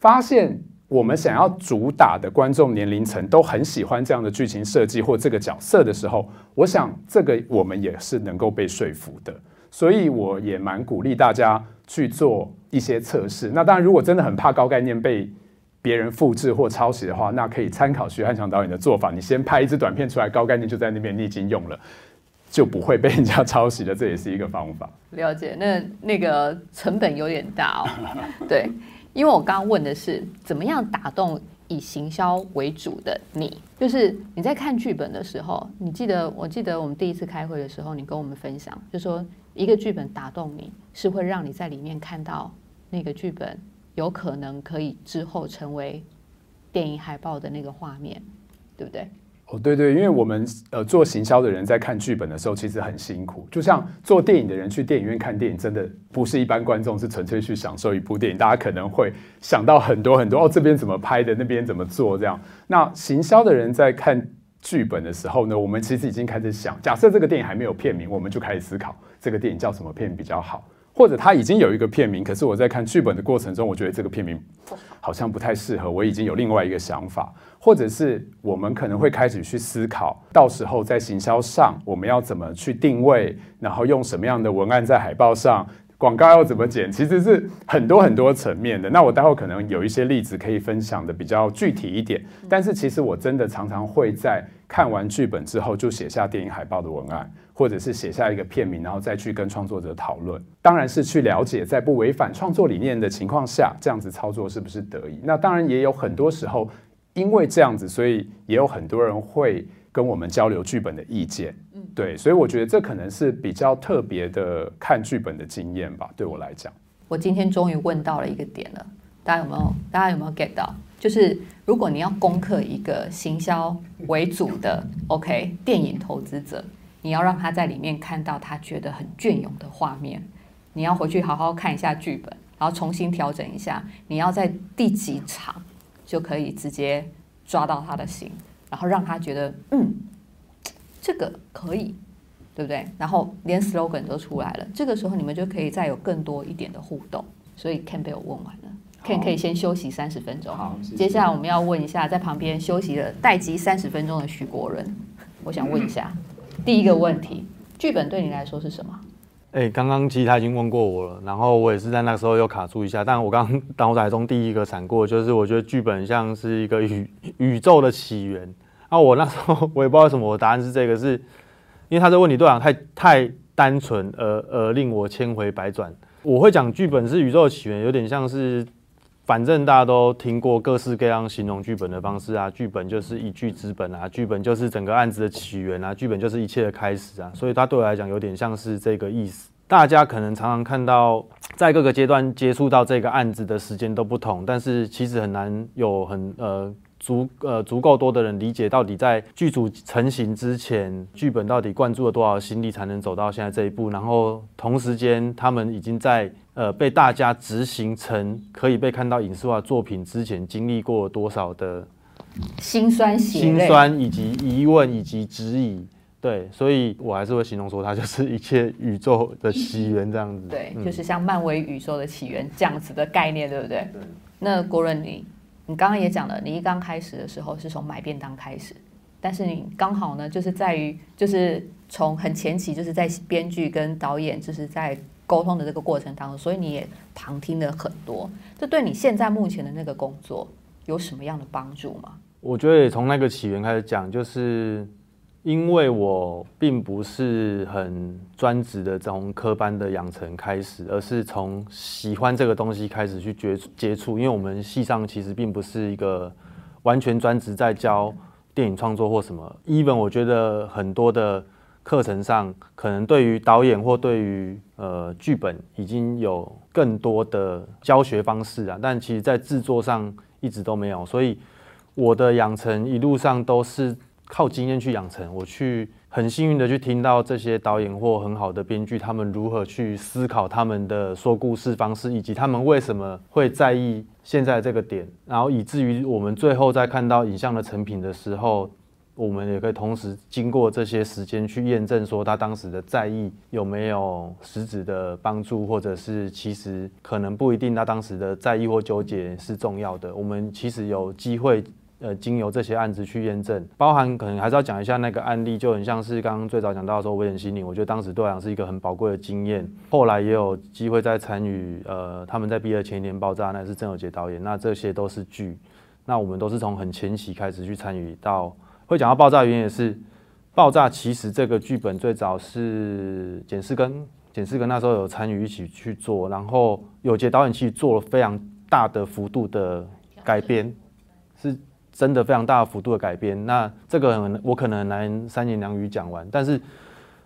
发现我们想要主打的观众年龄层都很喜欢这样的剧情设计或这个角色的时候，我想这个我们也是能够被说服的。所以我也蛮鼓励大家去做一些测试。那当然，如果真的很怕高概念被别人复制或抄袭的话，那可以参考徐汉强导演的做法。你先拍一支短片出来，高概念就在那边，你已经用了，就不会被人家抄袭了。这也是一个方法。了解，那那个成本有点大哦。对。因为我刚刚问的是怎么样打动以行销为主的你，就是你在看剧本的时候，你记得我记得我们第一次开会的时候，你跟我们分享，就说一个剧本打动你是会让你在里面看到那个剧本有可能可以之后成为电影海报的那个画面，对不对？哦，对对，因为我们呃做行销的人在看剧本的时候，其实很辛苦。就像做电影的人去电影院看电影，真的不是一般观众，是纯粹去享受一部电影。大家可能会想到很多很多哦，这边怎么拍的，那边怎么做这样。那行销的人在看剧本的时候呢，我们其实已经开始想，假设这个电影还没有片名，我们就开始思考这个电影叫什么片比较好。或者他已经有一个片名，可是我在看剧本的过程中，我觉得这个片名好像不太适合。我已经有另外一个想法，或者是我们可能会开始去思考，到时候在行销上我们要怎么去定位，然后用什么样的文案在海报上，广告要怎么剪，其实是很多很多层面的。那我待会可能有一些例子可以分享的比较具体一点，但是其实我真的常常会在。看完剧本之后就写下电影海报的文案，或者是写下一个片名，然后再去跟创作者讨论。当然是去了解在不违反创作理念的情况下，这样子操作是不是得宜。那当然也有很多时候，因为这样子，所以也有很多人会跟我们交流剧本的意见。嗯，对，所以我觉得这可能是比较特别的看剧本的经验吧。对我来讲，我今天终于问到了一个点了，大家有没有？大家有没有 get 到？就是如果你要攻克一个行销为主的 OK 电影投资者，你要让他在里面看到他觉得很隽永的画面，你要回去好好看一下剧本，然后重新调整一下，你要在第几场就可以直接抓到他的心，然后让他觉得嗯，这个可以，对不对？然后连 slogan 都出来了，这个时候你们就可以再有更多一点的互动。所以 Ken 被我问完。可以可以先休息三十分钟。好，接下来我们要问一下，在旁边休息了待机三十分钟的徐国人，我想问一下，第一个问题，剧本对你来说是什么？哎，刚刚其实他已经问过我了，然后我也是在那个时候又卡住一下，但我刚刚 脑海中第一个闪过，就是我觉得剧本像是一个宇宇宙的起源。啊，我那时候我也不知道为什么，我答案是这个，是因为他这问题对讲太太单纯，而而令我千回百转。我会讲剧本是宇宙的起源，有点像是。反正大家都听过各式各样形容剧本的方式啊，剧本就是一剧之本啊，剧本就是整个案子的起源啊，剧本就是一切的开始啊，所以它对我来讲有点像是这个意思。大家可能常常看到，在各个阶段接触到这个案子的时间都不同，但是其实很难有很呃。足呃足够多的人理解到底在剧组成型之前，剧本到底灌注了多少心力才能走到现在这一步，然后同时间他们已经在呃被大家执行成可以被看到影视化作品之前，经历过多少的辛酸、辛酸以及疑问以及质疑，对，所以我还是会形容说它就是一切宇宙的起源这样子，对，就是像漫威宇宙的起源这样子的概念，对不对？对。那郭润你。你刚刚也讲了，你一刚开始的时候是从买便当开始，但是你刚好呢，就是在于就是从很前期，就是在编剧跟导演就是在沟通的这个过程当中，所以你也旁听了很多。这对你现在目前的那个工作有什么样的帮助吗？我觉得从那个起源开始讲，就是。因为我并不是很专职的从科班的养成开始，而是从喜欢这个东西开始去接接触。因为我们系上其实并不是一个完全专职在教电影创作或什么。even 我觉得很多的课程上，可能对于导演或对于呃剧本已经有更多的教学方式啊，但其实在制作上一直都没有。所以我的养成一路上都是。靠经验去养成，我去很幸运的去听到这些导演或很好的编剧，他们如何去思考他们的说故事方式，以及他们为什么会在意现在这个点，然后以至于我们最后在看到影像的成品的时候，我们也可以同时经过这些时间去验证，说他当时的在意有没有实质的帮助，或者是其实可能不一定，他当时的在意或纠结是重要的。我们其实有机会。呃，经由这些案子去验证，包含可能还是要讲一下那个案例，就很像是刚刚最早讲到说危险心灵，我觉得当时对我是一个很宝贵的经验。后来也有机会在参与，呃，他们在毕业前一年爆炸，那是郑有杰导演，那这些都是剧，那我们都是从很前期开始去参与到会讲到爆炸原因也是爆炸，其实这个剧本最早是简世根，简世根那时候有参与一起去做，然后有杰导演其实做了非常大的幅度的改编，是。真的非常大幅度的改编，那这个我可能很难三言两语讲完，但是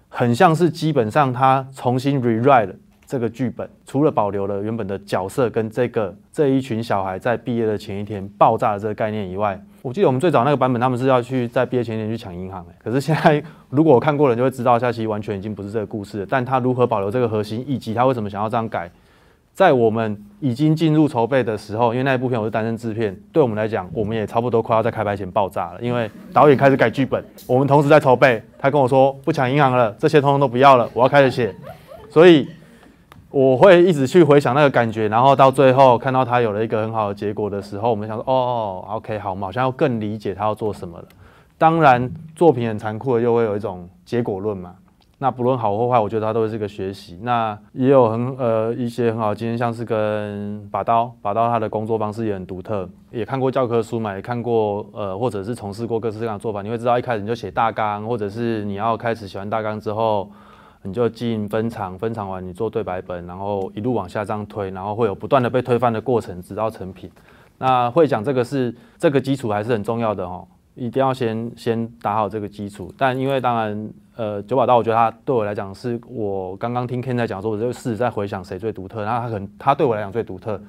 很像是基本上他重新 rewrite 这个剧本，除了保留了原本的角色跟这个这一群小孩在毕业的前一天爆炸的这个概念以外，我记得我们最早那个版本他们是要去在毕业前一天去抢银行，可是现在如果我看过人就会知道，下期完全已经不是这个故事了，但他如何保留这个核心，以及他为什么想要这样改？在我们已经进入筹备的时候，因为那一部片我是担任制片，对我们来讲，我们也差不多快要在开拍前爆炸了。因为导演开始改剧本，我们同时在筹备。他跟我说不抢银行了，这些通通都不要了，我要开始写。所以我会一直去回想那个感觉，然后到最后看到他有了一个很好的结果的时候，我们想说哦，OK，好，我们好像要更理解他要做什么了。当然，作品很残酷的，又会有一种结果论嘛。那不论好或坏，我觉得它都是一个学习。那也有很呃一些很好的经验，像是跟把刀，把刀他的工作方式也很独特，也看过教科书嘛，也看过呃或者是从事过各式各样的做法，你会知道一开始你就写大纲，或者是你要开始写完大纲之后，你就进分场，分场完你做对白本，然后一路往下这样推，然后会有不断的被推翻的过程，直到成品。那会讲这个是这个基础还是很重要的哦，一定要先先打好这个基础。但因为当然，呃，九把刀，我觉得它对我来讲是我刚刚听 Ken 在讲说，我就试在回想谁最独特。然后他可能他对我来讲最独特，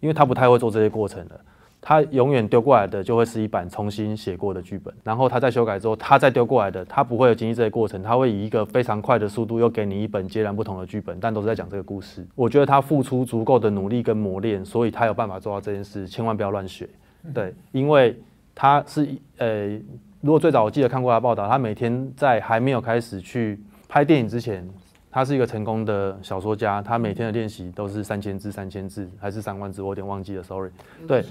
因为他不太会做这些过程的。他永远丢过来的就会是一版重新写过的剧本，然后他再修改之后，他再丢过来的，他不会有经历这些过程，他会以一个非常快的速度又给你一本截然不同的剧本，但都是在讲这个故事。我觉得他付出足够的努力跟磨练，所以他有办法做到这件事。千万不要乱学，对，因为他是呃，如果最早我记得看过他报道，他每天在还没有开始去拍电影之前。他是一个成功的小说家，他每天的练习都是三千字、三千字还是三万字，我有点忘记了，sorry。对，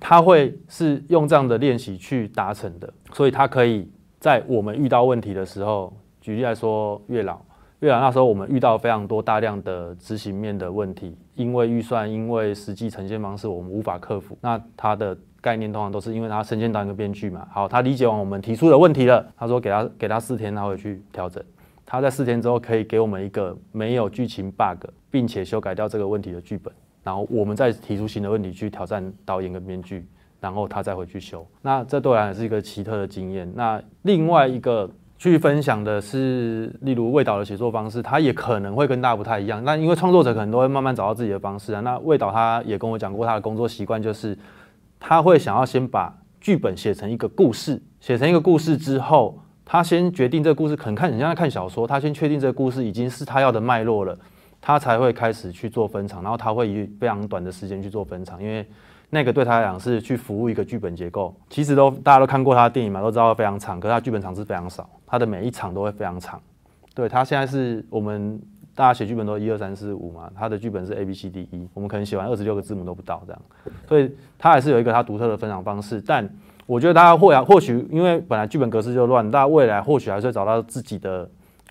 他会是用这样的练习去达成的，所以他可以在我们遇到问题的时候，举例来说，月老，月老那时候我们遇到非常多大量的执行面的问题，因为预算，因为实际呈现方式我们无法克服，那他的概念通常都是因为他身兼当一个编剧嘛，好，他理解完我们提出的问题了，他说给他给他四天，他会去调整。他在四天之后可以给我们一个没有剧情 bug，并且修改掉这个问题的剧本，然后我们再提出新的问题去挑战导演跟编剧，然后他再回去修。那这对我来讲是一个奇特的经验。那另外一个去分享的是，例如魏导的写作方式，他也可能会跟大家不太一样。那因为创作者可能都会慢慢找到自己的方式啊。那魏导他也跟我讲过，他的工作习惯就是他会想要先把剧本写成一个故事，写成一个故事之后。他先决定这个故事，可能看人家在看小说，他先确定这个故事已经是他要的脉络了，他才会开始去做分场，然后他会以非常短的时间去做分场，因为那个对他来讲是去服务一个剧本结构。其实都大家都看过他的电影嘛，都知道非常长，可是他剧本场是非常少，他的每一场都会非常长。对他现在是我们大家写剧本都一二三四五嘛，他的剧本是 A B C D E，我们可能写完二十六个字母都不到这样，所以他还是有一个他独特的分享方式，但。我觉得大家或或许因为本来剧本格式就乱，大家未来或许还是会找到自己的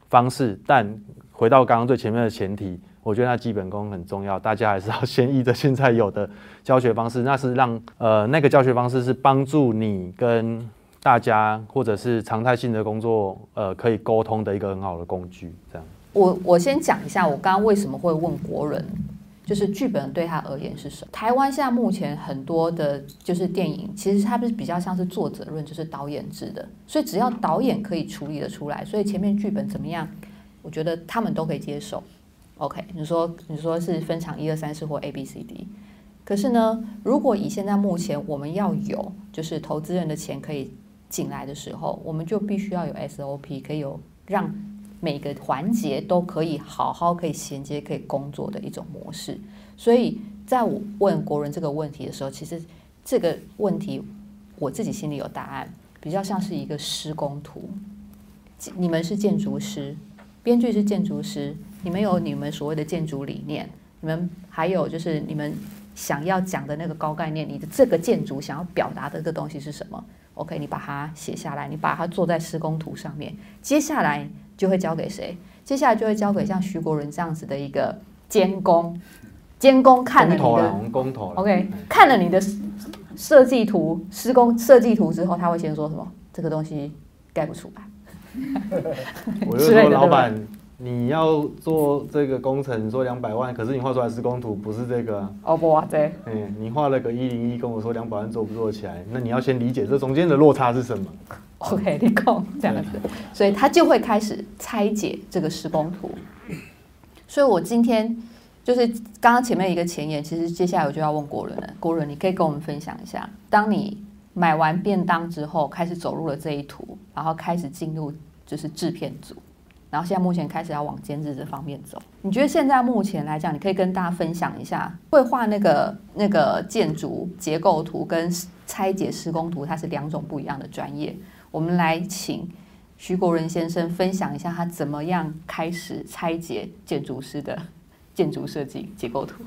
方式。但回到刚刚最前面的前提，我觉得那基本功很重要，大家还是要先依着现在有的教学方式，那是让呃那个教学方式是帮助你跟大家或者是常态性的工作呃可以沟通的一个很好的工具。这样，我我先讲一下我刚刚为什么会问国人。就是剧本对他而言是什么？台湾现在目前很多的，就是电影，其实它不是比较像是作者论，就是导演制的。所以只要导演可以处理的出来，所以前面剧本怎么样，我觉得他们都可以接受。OK，你说你说是分场一二三四或 A B C D，可是呢，如果以现在目前我们要有就是投资人的钱可以进来的时候，我们就必须要有 SOP，可以有让。每个环节都可以好好可以衔接可以工作的一种模式，所以在我问国人这个问题的时候，其实这个问题我自己心里有答案，比较像是一个施工图。你们是建筑师，编剧是建筑师，你们有你们所谓的建筑理念，你们还有就是你们想要讲的那个高概念，你的这个建筑想要表达的这个东西是什么？OK，你把它写下来，你把它做在施工图上面，接下来。就会交给谁？接下来就会交给像徐国伦这样子的一个监工，监工看了你的工头，OK，看了你的设计图、施工设计图之后，他会先说什么？这个东西盖不出来。我就说老板，你要做这个工程，说两百万，可是你画出来施工图不是这个。哦不，对。嗯，你画了个一零一，跟我说两百万做不做起来？那你要先理解这中间的落差是什么。OK，你讲这样子，所以他就会开始拆解这个施工图。所以我今天就是刚刚前面一个前言，其实接下来我就要问国伦了。国伦，你可以跟我们分享一下，当你买完便当之后，开始走入了这一图，然后开始进入就是制片组，然后现在目前开始要往监制这方面走。你觉得现在目前来讲，你可以跟大家分享一下，会画那个那个建筑结构图跟拆解施工图，它是两种不一样的专业。我们来请徐国仁先生分享一下他怎么样开始拆解建筑师的 建筑设计结构图。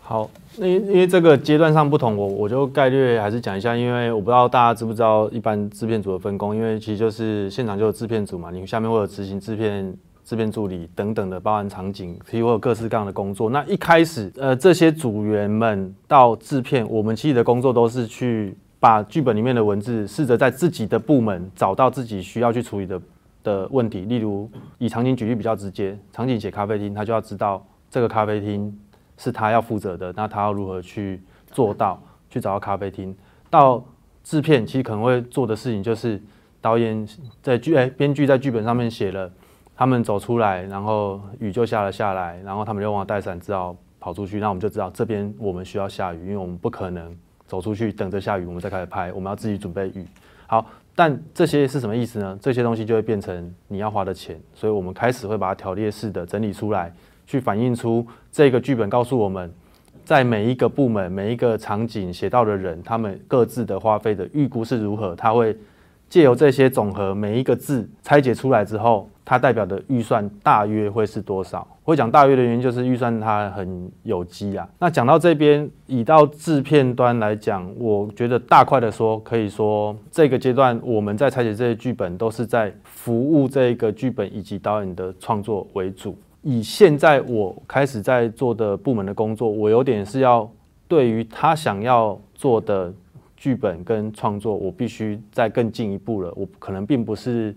好，那因为这个阶段上不同，我我就概略还是讲一下，因为我不知道大家知不知道一般制片组的分工，因为其实就是现场就有制片组嘛，你下面会有执行制片制片助理等等的包含场景，其实会有各式各样的工作。那一开始，呃，这些组员们到制片，我们其实的工作都是去把剧本里面的文字，试着在自己的部门找到自己需要去处理的的问题。例如，以场景举例比较直接，场景写咖啡厅，他就要知道这个咖啡厅是他要负责的，那他要如何去做到，去找到咖啡厅。到制片，其实可能会做的事情就是导演在剧哎，编剧在剧本上面写了。他们走出来，然后雨就下了下来，然后他们就忘了带伞，只好跑出去。那我们就知道这边我们需要下雨，因为我们不可能走出去等着下雨，我们再开始拍。我们要自己准备雨。好，但这些是什么意思呢？这些东西就会变成你要花的钱，所以我们开始会把它条列式的整理出来，去反映出这个剧本告诉我们，在每一个部门、每一个场景写到的人，他们各自的花费的预估是如何。他会借由这些总和，每一个字拆解出来之后。它代表的预算大约会是多少？会讲大约的原因就是预算它很有机啊。那讲到这边，以到制片端来讲，我觉得大块的说，可以说这个阶段我们在拆解这些剧本，都是在服务这个剧本以及导演的创作为主。以现在我开始在做的部门的工作，我有点是要对于他想要做的剧本跟创作，我必须再更进一步了。我可能并不是。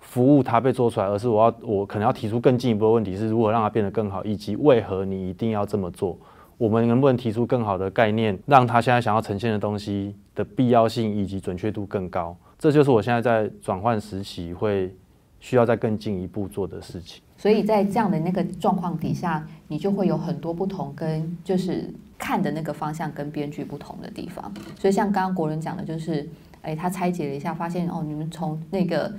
服务它被做出来，而是我要我可能要提出更进一步的问题，是如何让它变得更好，以及为何你一定要这么做？我们能不能提出更好的概念，让他现在想要呈现的东西的必要性以及准确度更高？这就是我现在在转换时期会需要再更进一步做的事情。所以在这样的那个状况底下，你就会有很多不同，跟就是看的那个方向跟编剧不同的地方。所以像刚刚国人讲的，就是哎，他拆解了一下，发现哦，你们从那个。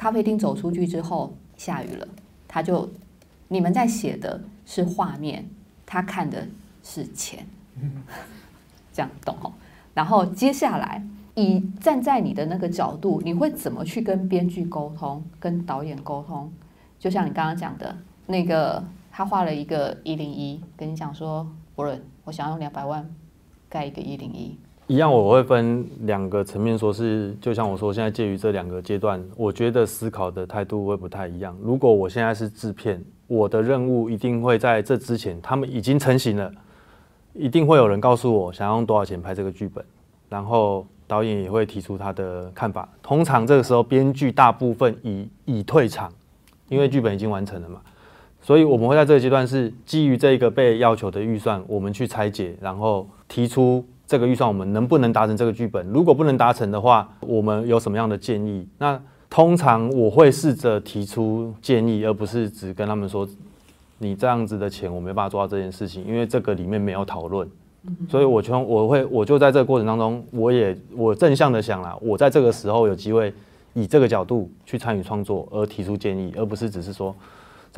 咖啡厅走出去之后下雨了，他就你们在写的是画面，他看的是钱，这样懂哦？然后接下来以站在你的那个角度，你会怎么去跟编剧沟通，跟导演沟通？就像你刚刚讲的那个，他画了一个一零一，跟你讲说，不伦，我想用两百万盖一个一零一。一样，我会分两个层面说，是就像我说，现在介于这两个阶段，我觉得思考的态度会不太一样。如果我现在是制片，我的任务一定会在这之前，他们已经成型了，一定会有人告诉我想要用多少钱拍这个剧本，然后导演也会提出他的看法。通常这个时候，编剧大部分已已退场，因为剧本已经完成了嘛，所以我们会在这个阶段是基于这个被要求的预算，我们去拆解，然后提出。这个预算我们能不能达成这个剧本？如果不能达成的话，我们有什么样的建议？那通常我会试着提出建议，而不是只跟他们说你这样子的钱我没办法做到这件事情，因为这个里面没有讨论。所以我从我会我就在这个过程当中，我也我正向的想了，我在这个时候有机会以这个角度去参与创作而提出建议，而不是只是说。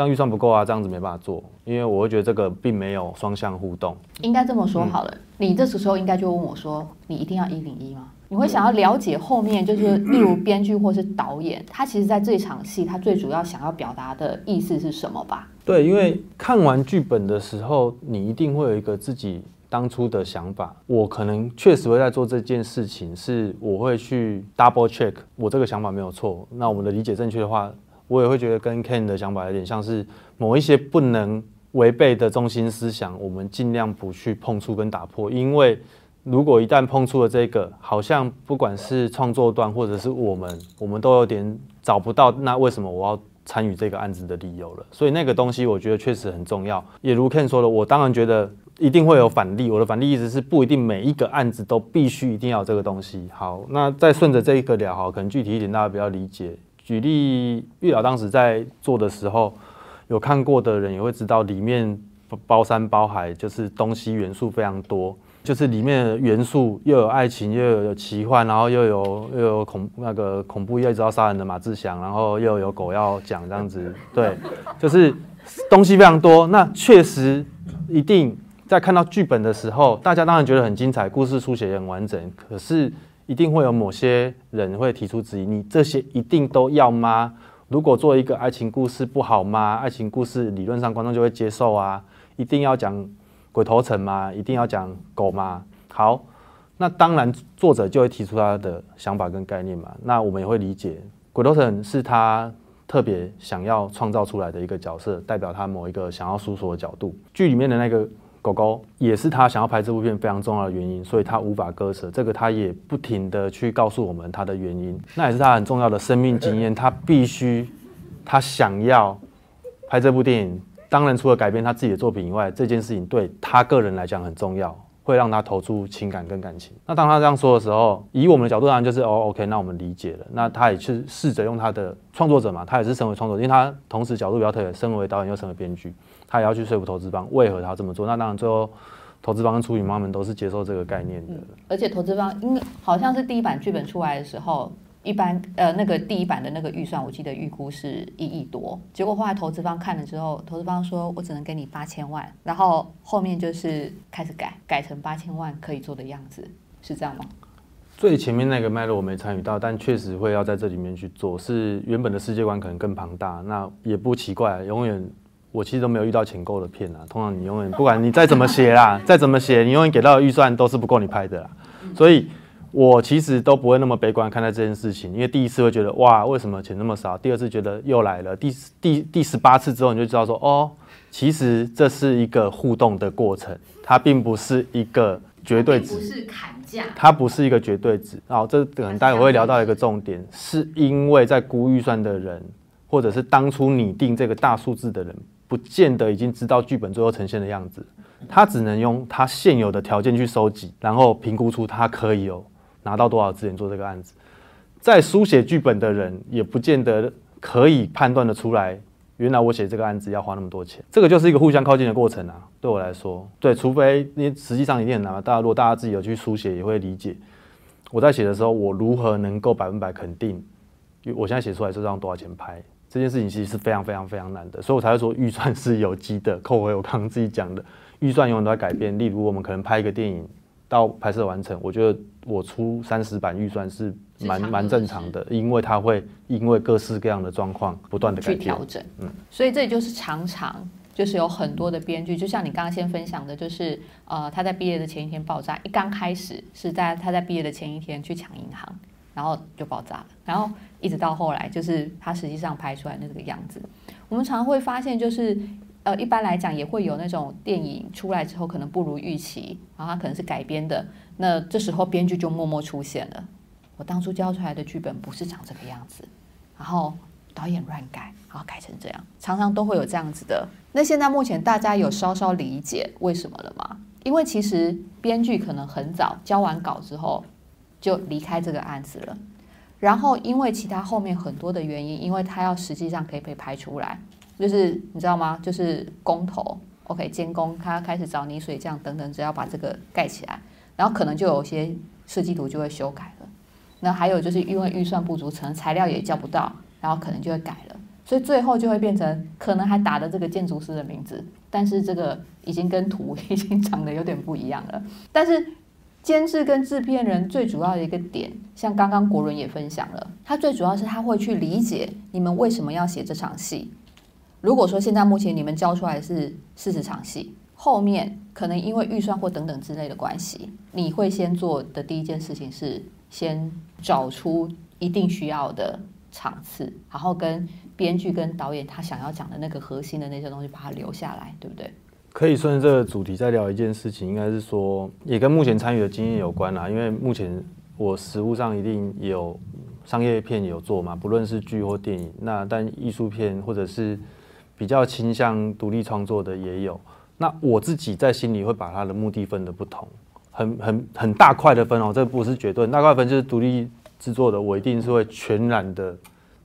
这样预算不够啊，这样子没办法做，因为我会觉得这个并没有双向互动。应该这么说好了，你这时候应该就问我说：“你一定要一零一吗？”你会想要了解后面，就是例如编剧或是导演，他其实在这场戏他最主要想要表达的意思是什么吧？对，因为看完剧本的时候，你一定会有一个自己当初的想法。我可能确实会在做这件事情，是我会去 double check 我这个想法没有错。那我们的理解正确的话。我也会觉得跟 Ken 的想法有点像是某一些不能违背的中心思想，我们尽量不去碰触跟打破，因为如果一旦碰触了这个，好像不管是创作端或者是我们，我们都有点找不到那为什么我要参与这个案子的理由了。所以那个东西我觉得确实很重要。也如 Ken 说的，我当然觉得一定会有反例。我的反例意思是不一定每一个案子都必须一定要这个东西。好，那再顺着这一个聊，好，可能具体一点大家比较理解。举例，月老当时在做的时候，有看过的人也会知道，里面包山包海，就是东西元素非常多，就是里面的元素又有爱情，又有奇幻，然后又有又有恐那个恐怖，又知道杀人的马志祥，然后又有狗要讲这样子，对，就是东西非常多。那确实一定在看到剧本的时候，大家当然觉得很精彩，故事书写也很完整，可是。一定会有某些人会提出质疑，你这些一定都要吗？如果做一个爱情故事不好吗？爱情故事理论上观众就会接受啊？一定要讲鬼头城吗？一定要讲狗吗？好，那当然作者就会提出他的想法跟概念嘛。那我们也会理解，鬼头城是他特别想要创造出来的一个角色，代表他某一个想要诉说的角度。剧里面的那个狗狗也是他想要拍这部片非常重要的原因，所以他无法割舍。这个他也不停的去告诉我们他的原因，那也是他很重要的生命经验。他必须，他想要拍这部电影。当然，除了改编他自己的作品以外，这件事情对他个人来讲很重要。会让他投出情感跟感情。那当他这样说的时候，以我们的角度当然就是哦，OK，那我们理解了。那他也是试着用他的创作者嘛，他也是身为创作者，因为他同时角度比较特别，身为导演又身为编剧，他也要去说服投资方为何他这么做。那当然最后投资方跟出品方们都是接受这个概念的。而且投资方因好像是第一版剧本出来的时候。一般呃，那个第一版的那个预算，我记得预估是一亿多。结果后来投资方看了之后，投资方说我只能给你八千万，然后后面就是开始改，改成八千万可以做的样子，是这样吗？最前面那个脉络我没参与到，但确实会要在这里面去做，是原本的世界观可能更庞大，那也不奇怪。永远我其实都没有遇到钱够的片啊，通常你永远不管你再怎么写啦，再怎么写，你永远给到的预算都是不够你拍的啦，所以。我其实都不会那么悲观看待这件事情，因为第一次会觉得哇，为什么钱那么少？第二次觉得又来了，第第第十八次之后你就知道说哦，其实这是一个互动的过程，它并不是一个绝对值，不是砍价，它不是一个绝对值。然后这可能待会会聊到一个重点，是因为在估预算的人，或者是当初拟定这个大数字的人，不见得已经知道剧本最后呈现的样子，他只能用他现有的条件去收集，然后评估出他可以有。拿到多少资源做这个案子，在书写剧本的人也不见得可以判断的出来，原来我写这个案子要花那么多钱，这个就是一个互相靠近的过程啊。对我来说，对，除非你实际上一定很难。大家如果大家自己有去书写，也会理解我在写的时候，我如何能够百分百肯定，我现在写出来是让多少钱拍这件事情，其实是非常非常非常难的。所以我才会说预算是有机的。扣回我刚刚自己讲的，预算永远都在改变。例如，我们可能拍一个电影。到拍摄完成，我觉得我出三十版预算是蛮蛮正常的，因为它会因为各式各样的状况不断的去调整，嗯，所以这就是常常就是有很多的编剧，就像你刚刚先分享的，就是呃他在毕业的前一天爆炸，一刚开始是在他在毕业的前一天去抢银行，然后就爆炸了，然后一直到后来就是他实际上拍出来的这个样子，我们常常会发现就是。呃，一般来讲也会有那种电影出来之后可能不如预期，然后它可能是改编的，那这时候编剧就默默出现了。我当初交出来的剧本不是长这个样子，然后导演乱改，然后改成这样，常常都会有这样子的。那现在目前大家有稍稍理解为什么了吗？因为其实编剧可能很早交完稿之后就离开这个案子了，然后因为其他后面很多的原因，因为他要实际上可以被拍出来。就是你知道吗？就是工头，OK，监工他开始找泥水匠等等，只要把这个盖起来，然后可能就有些设计图就会修改了。那还有就是因为预算不足，可能材料也叫不到，然后可能就会改了。所以最后就会变成可能还打了这个建筑师的名字，但是这个已经跟图 已经长得有点不一样了。但是监制跟制片人最主要的一个点，像刚刚国伦也分享了，他最主要是他会去理解你们为什么要写这场戏。如果说现在目前你们交出来是四十场戏，后面可能因为预算或等等之类的关系，你会先做的第一件事情是先找出一定需要的场次，然后跟编剧跟导演他想要讲的那个核心的那些东西把它留下来，对不对？可以顺着这个主题再聊一件事情，应该是说也跟目前参与的经验有关啦。因为目前我实物上一定有商业片有做嘛，不论是剧或电影，那但艺术片或者是。比较倾向独立创作的也有，那我自己在心里会把它的目的分的不同，很很很大块的分哦，这不是绝对，大块分就是独立制作的，我一定是会全然的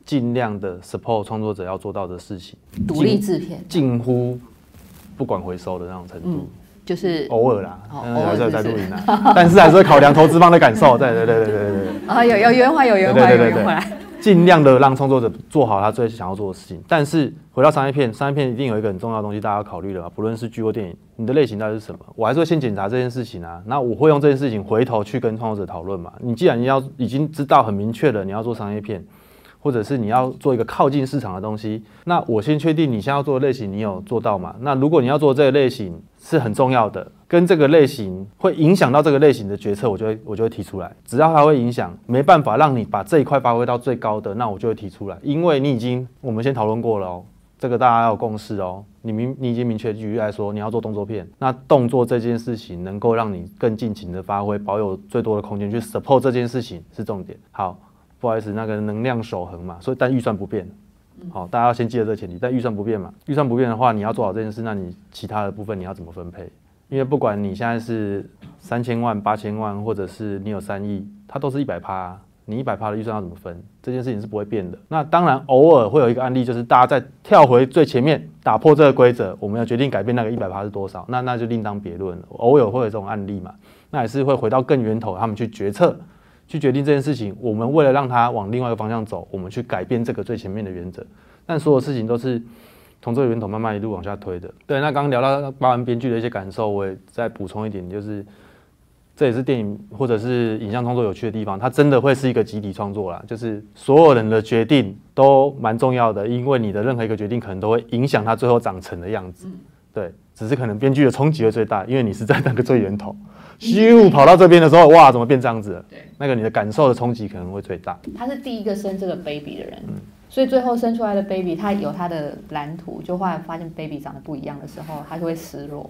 尽量的 support 创作者要做到的事情，独立制片，近乎不管回收的那种程度，就是偶尔啦，偶尔在录音啦，但是还是会考量投资方的感受，对对对对对对对，啊有有原话有原话有原话。尽量的让创作者做好他最想要做的事情，但是回到商业片，商业片一定有一个很重要的东西，大家要考虑的吧？不论是剧或电影，你的类型到底是什么？我还是会先检查这件事情啊。那我会用这件事情回头去跟创作者讨论嘛。你既然你要已经知道很明确的你要做商业片，或者是你要做一个靠近市场的东西，那我先确定你现在要做的类型你有做到吗？那如果你要做这个类型是很重要的，跟这个类型会影响到这个类型的决策，我就会我就会提出来。只要它会影响，没办法让你把这一块发挥到最高的，那我就会提出来，因为你已经我们先讨论过了哦，这个大家要有共识哦。你明你已经明确举例来说，你要做动作片，那动作这件事情能够让你更尽情的发挥，保有最多的空间去 support 这件事情是重点。好，不好意思，那个能量守恒嘛，所以但预算不变。好，大家要先记得这个前提，但预算不变嘛，预算不变的话，你要做好这件事，那你其他的部分你要怎么分配？因为不管你现在是三千万、八千万，或者是你有三亿，它都是一百趴。你一百趴的预算要怎么分？这件事情是不会变的。那当然，偶尔会有一个案例，就是大家在跳回最前面，打破这个规则，我们要决定改变那个一百趴是多少，那那就另当别论了。偶尔会有这种案例嘛？那也是会回到更源头，他们去决策，去决定这件事情。我们为了让它往另外一个方向走，我们去改变这个最前面的原则。但所有事情都是从这个源头慢慢一路往下推的。对，那刚刚聊到八完编剧的一些感受，我也再补充一点，就是。这也是电影或者是影像创作有趣的地方，它真的会是一个集体创作啦，就是所有人的决定都蛮重要的，因为你的任何一个决定可能都会影响它最后长成的样子。对，只是可能编剧的冲击会最大，因为你是在那个最源头，咻跑到这边的时候，哇，怎么变这样子了？对，那个你的感受的冲击可能会最大。他是第一个生这个 baby 的人，所以最后生出来的 baby，他有他的蓝图，就后来发现 baby 长得不一样的时候，他就会失落。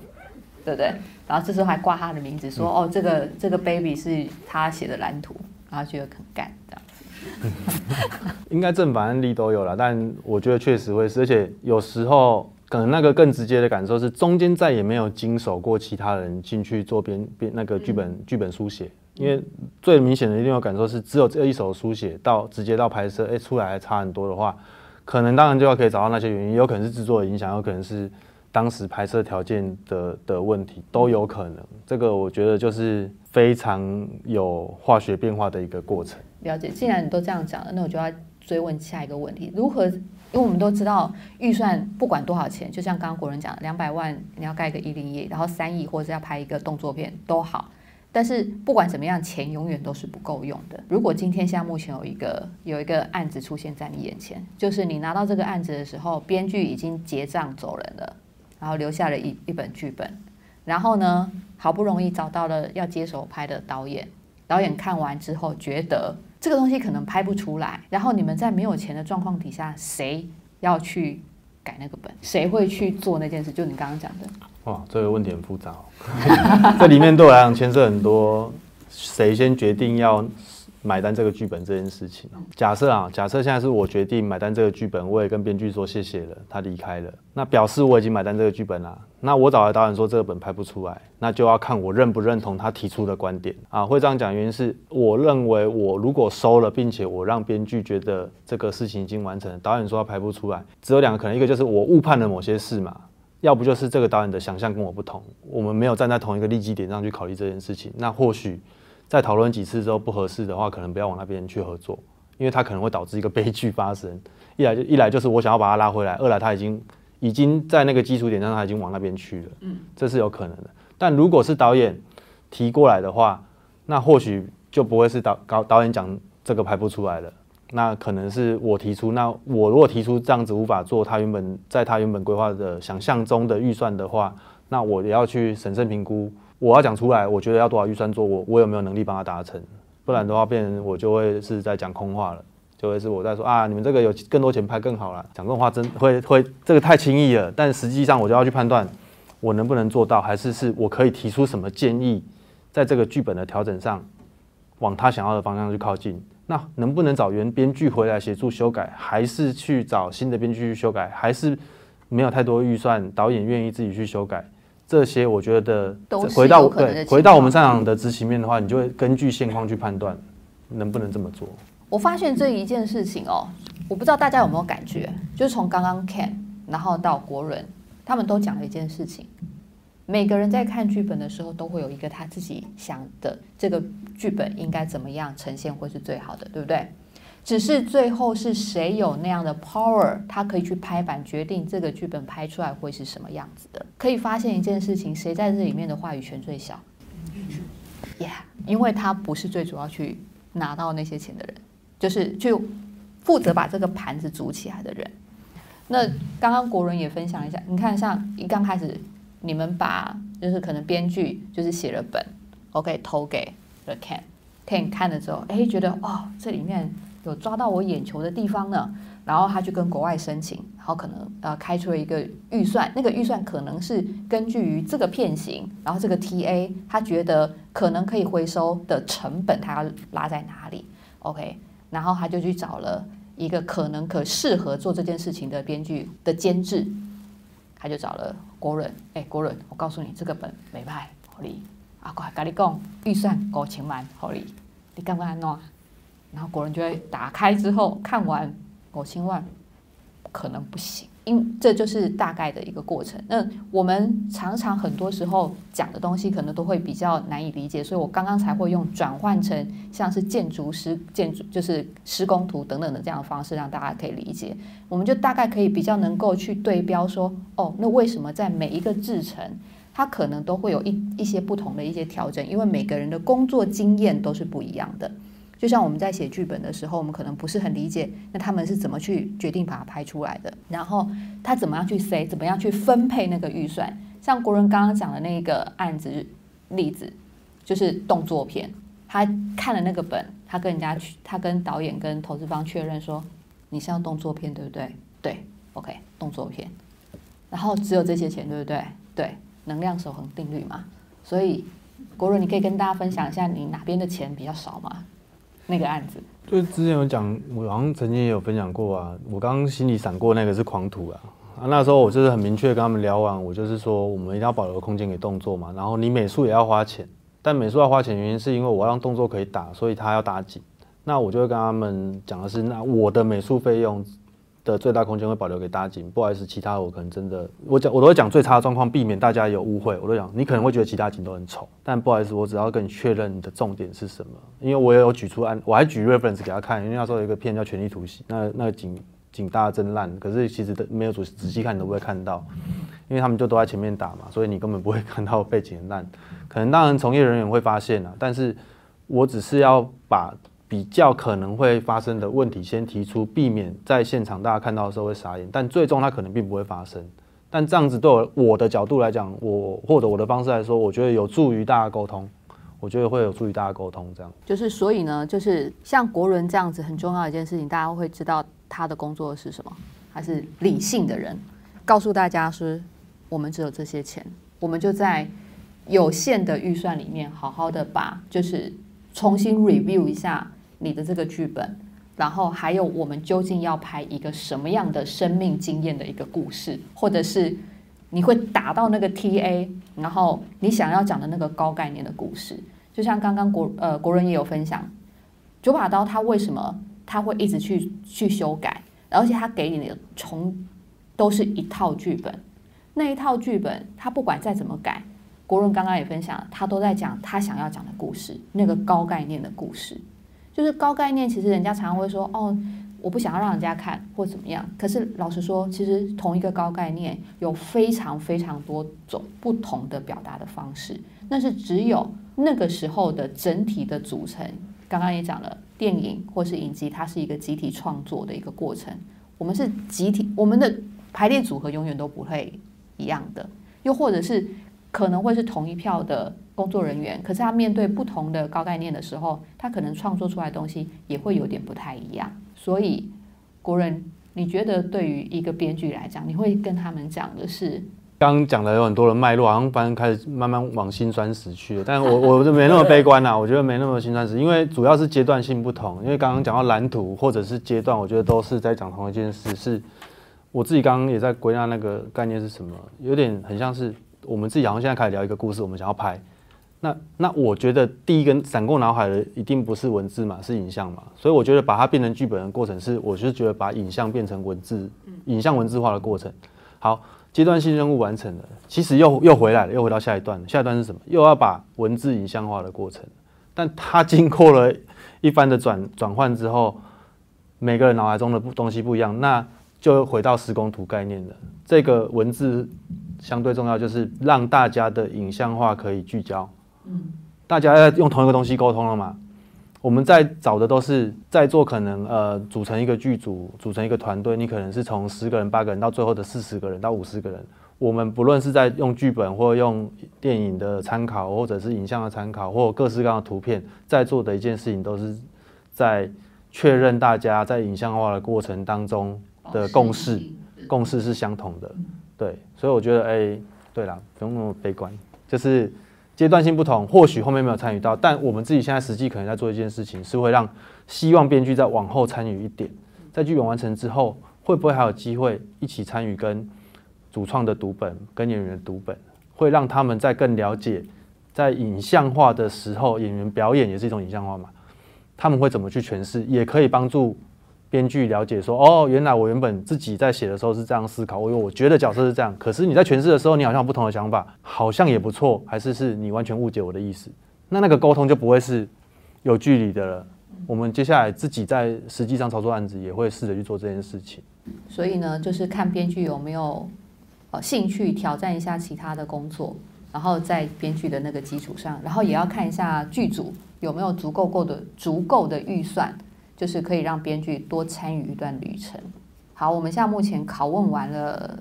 对不对？然后这时候还挂他的名字，说哦，这个这个 baby 是他写的蓝图，然后觉得很干这样子。应该正反案例都有了，但我觉得确实会是，而且有时候可能那个更直接的感受是，中间再也没有经手过其他人进去做编编那个剧本剧本书写，因为最明显的一定有感受是，只有这一手书写到直接到拍摄，哎，出来还差很多的话，可能当然就要可以找到那些原因，有可能是制作的影响，有可能是。当时拍摄条件的的问题都有可能，这个我觉得就是非常有化学变化的一个过程。了解，既然你都这样讲了，那我就要追问下一个问题：如何？因为我们都知道预算不管多少钱，就像刚刚国人讲，两百万你要盖个一零一，然后三亿或者要拍一个动作片都好，但是不管怎么样，钱永远都是不够用的。如果今天像目前有一个有一个案子出现在你眼前，就是你拿到这个案子的时候，编剧已经结账走人了。然后留下了一一本剧本，然后呢，好不容易找到了要接手拍的导演，导演看完之后觉得这个东西可能拍不出来，然后你们在没有钱的状况底下，谁要去改那个本？谁会去做那件事？就你刚刚讲的。哇，这个问题很复杂，这里面对我来讲牵涉很多，谁先决定要？买单这个剧本这件事情，假设啊，假设现在是我决定买单这个剧本，我也跟编剧说谢谢了，他离开了，那表示我已经买单这个剧本了。那我找来导演说这个本拍不出来，那就要看我认不认同他提出的观点啊。会这样讲原因是我认为我如果收了，并且我让编剧觉得这个事情已经完成，导演说他拍不出来，只有两个可能，一个就是我误判了某些事嘛，要不就是这个导演的想象跟我不同，我们没有站在同一个利基点上去考虑这件事情，那或许。在讨论几次之后不合适的话，可能不要往那边去合作，因为它可能会导致一个悲剧发生。一来就一来就是我想要把它拉回来，二来它已经已经在那个基础点上，它已经往那边去了。嗯，这是有可能的。但如果是导演提过来的话，那或许就不会是导导导演讲这个拍不出来了。那可能是我提出，那我如果提出这样子无法做他原本在他原本规划的想象中的预算的话，那我也要去审慎评估。我要讲出来，我觉得要多少预算做，我我有没有能力帮他达成？不然的话，变成我就会是在讲空话了，就会是我在说啊，你们这个有更多钱拍更好了。讲这种话真会会这个太轻易了，但实际上我就要去判断我能不能做到，还是是我可以提出什么建议，在这个剧本的调整上往他想要的方向去靠近。那能不能找原编剧回来协助修改，还是去找新的编剧去修改，还是没有太多预算，导演愿意自己去修改？这些我觉得回到对回到我们上场的执行面的话，你就会根据现况去判断能不能这么做。我发现这一件事情哦，我不知道大家有没有感觉，就是从刚刚 Ken 然后到国伦，他们都讲了一件事情。每个人在看剧本的时候，都会有一个他自己想的这个剧本应该怎么样呈现会是最好的，对不对？只是最后是谁有那样的 power，他可以去拍板决定这个剧本拍出来会是什么样子的。可以发现一件事情，谁在这里面的话语权最小？Yeah，因为他不是最主要去拿到那些钱的人，就是就负责把这个盘子煮起来的人。那刚刚国人也分享一下，你看像一刚开始你们把就是可能编剧就是写了本，OK 投给了 Ken，Ken 看了之后，哎，觉得哦，这里面有抓到我眼球的地方呢。然后他去跟国外申请，然后可能呃开出了一个预算，那个预算可能是根据于这个片型，然后这个 TA 他觉得可能可以回收的成本，他要拉在哪里？OK，然后他就去找了一个可能可适合做这件事情的编剧的监制，他就找了国伦，哎，国伦，我告诉你这个本没卖，好哩，啊，快跟你讲，预算五千万，好哩，你干不干弄？然后国人就会打开之后看完。五千万可能不行，因这就是大概的一个过程。那我们常常很多时候讲的东西，可能都会比较难以理解，所以我刚刚才会用转换成像是建筑师、建筑就是施工图等等的这样的方式，让大家可以理解。我们就大概可以比较能够去对标说，哦，那为什么在每一个制程，它可能都会有一一些不同的一些调整？因为每个人的工作经验都是不一样的。就像我们在写剧本的时候，我们可能不是很理解，那他们是怎么去决定把它拍出来的？然后他怎么样去塞，怎么样去分配那个预算？像国人刚刚讲的那个案子例子，就是动作片。他看了那个本，他跟人家去，他跟导演跟投资方确认说：“你是要动作片，对不对？”“对。”“OK，动作片。”然后只有这些钱，对不对？“对。”能量守恒定律嘛。所以国人，你可以跟大家分享一下，你哪边的钱比较少吗？那个案子，就之前有讲，我好像曾经也有分享过啊。我刚刚心里闪过那个是狂徒啊，啊，那时候我就是很明确跟他们聊完，我就是说我们一定要保留空间给动作嘛，然后你美术也要花钱，但美术要花钱原因是因为我要让动作可以打，所以他要打紧。那我就会跟他们讲的是，那我的美术费用。的最大空间会保留给大景，不好意思，其他我可能真的，我讲我都会讲最差的状况，避免大家有误会。我都讲，你可能会觉得其他景都很丑，但不好意思，我只要跟你确认你的重点是什么。因为我也有举出案，我还举 reference 给他看，因为那时候有一个片叫《权力突袭》，那那个景景大真烂，可是其实的没有仔仔细看你都不会看到，因为他们就都在前面打嘛，所以你根本不会 看到背景烂。可能当然从业人员会发现啊，但是我只是要把。比较可能会发生的问题，先提出，避免在现场大家看到的时候会傻眼。但最终它可能并不会发生。但这样子对我我的角度来讲，我或者我的方式来说，我觉得有助于大家沟通。我觉得会有助于大家沟通。这样就是所以呢，就是像国伦这样子很重要一件事情，大家会知道他的工作是什么。他是理性的人，告诉大家是，我们只有这些钱，我们就在有限的预算里面，好好的把就是重新 review 一下。你的这个剧本，然后还有我们究竟要拍一个什么样的生命经验的一个故事，或者是你会打到那个 TA，然后你想要讲的那个高概念的故事，就像刚刚国呃国人也有分享，九把刀他为什么他会一直去去修改，而且他给你的从都是一套剧本，那一套剧本他不管再怎么改，国人刚刚也分享，他都在讲他想要讲的故事，那个高概念的故事。就是高概念，其实人家常常会说哦，我不想要让人家看或怎么样。可是老实说，其实同一个高概念有非常非常多种不同的表达的方式。那是只有那个时候的整体的组成。刚刚也讲了，电影或是影集，它是一个集体创作的一个过程。我们是集体，我们的排列组合永远都不会一样的。又或者是可能会是同一票的。工作人员，可是他面对不同的高概念的时候，他可能创作出来的东西也会有点不太一样。所以，国人，你觉得对于一个编剧来讲，你会跟他们讲的是？刚刚讲的有很多的脉络，好像反正开始慢慢往心酸死去了。但我 我就没那么悲观啦，我觉得没那么心酸死，因为主要是阶段性不同。因为刚刚讲到蓝图或者是阶段，我觉得都是在讲同一件事。是我自己刚刚也在归纳那个概念是什么，有点很像是我们自己好像现在开始聊一个故事，我们想要拍。那那我觉得第一个闪过脑海的一定不是文字嘛，是影像嘛，所以我觉得把它变成剧本的过程是，我就是觉得把影像变成文字，影像文字化的过程。好，阶段性任务完成了，其实又又回来了，又回到下一段了，下一段是什么？又要把文字影像化的过程。但它经过了一番的转转换之后，每个人脑海中的东西不一样，那就回到施工图概念了。这个文字相对重要，就是让大家的影像化可以聚焦。嗯，大家要用同一个东西沟通了嘛？我们在找的都是在做，可能呃组成一个剧组，组成一个团队，你可能是从十个人、八个人到最后的四十个人到五十个人。我们不论是在用剧本或用电影的参考，或者是影像的参考，或各式各样的图片，在做的一件事情，都是在确认大家在影像化的过程当中的共识，共识是相同的。对，所以我觉得，哎，对啦，不用那么悲观，就是阶段性不同，或许后面没有参与到，但我们自己现在实际可能在做一件事情，是会让希望编剧再往后参与一点，在剧本完成之后，会不会还有机会一起参与跟。主创的读本跟演员的读本，会让他们在更了解，在影像化的时候，演员表演也是一种影像化嘛？他们会怎么去诠释，也可以帮助编剧了解说，哦，原来我原本自己在写的时候是这样思考，我我觉得角色是这样，可是你在诠释的时候，你好像有不同的想法，好像也不错，还是是你完全误解我的意思？那那个沟通就不会是有距离的了。我们接下来自己在实际上操作案子，也会试着去做这件事情。所以呢，就是看编剧有没有。兴趣挑战一下其他的工作，然后在编剧的那个基础上，然后也要看一下剧组有没有足够够的足够的预算，就是可以让编剧多参与一段旅程。好，我们现在目前拷问完了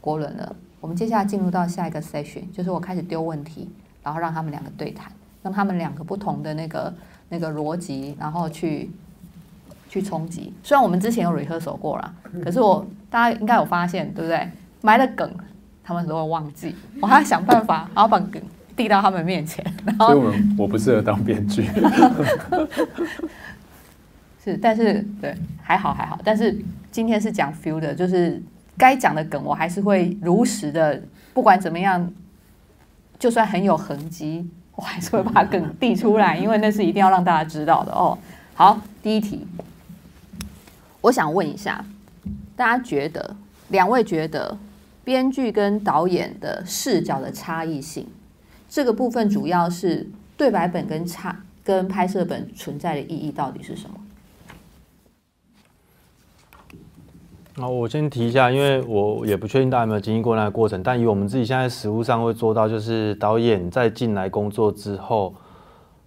国伦了，我们接下来进入到下一个 session，就是我开始丢问题，然后让他们两个对谈，让他们两个不同的那个那个逻辑，然后去去冲击。虽然我们之前有 rehearsal 过了，可是我大家应该有发现，对不对？埋了梗，他们都会忘记。我还要想办法，然后把梗递到他们面前。所以，我们我不适合当编剧。是，但是对，还好还好。但是今天是讲 feel 的，就是该讲的梗，我还是会如实的，不管怎么样，就算很有痕迹，我还是会把梗 递出来，因为那是一定要让大家知道的哦。好，第一题，我想问一下，大家觉得，两位觉得？编剧跟导演的视角的差异性，这个部分主要是对白本跟差跟拍摄本存在的意义到底是什么？那我先提一下，因为我也不确定大家有没有经历过那个过程，但以我们自己现在实务上会做到，就是导演在进来工作之后，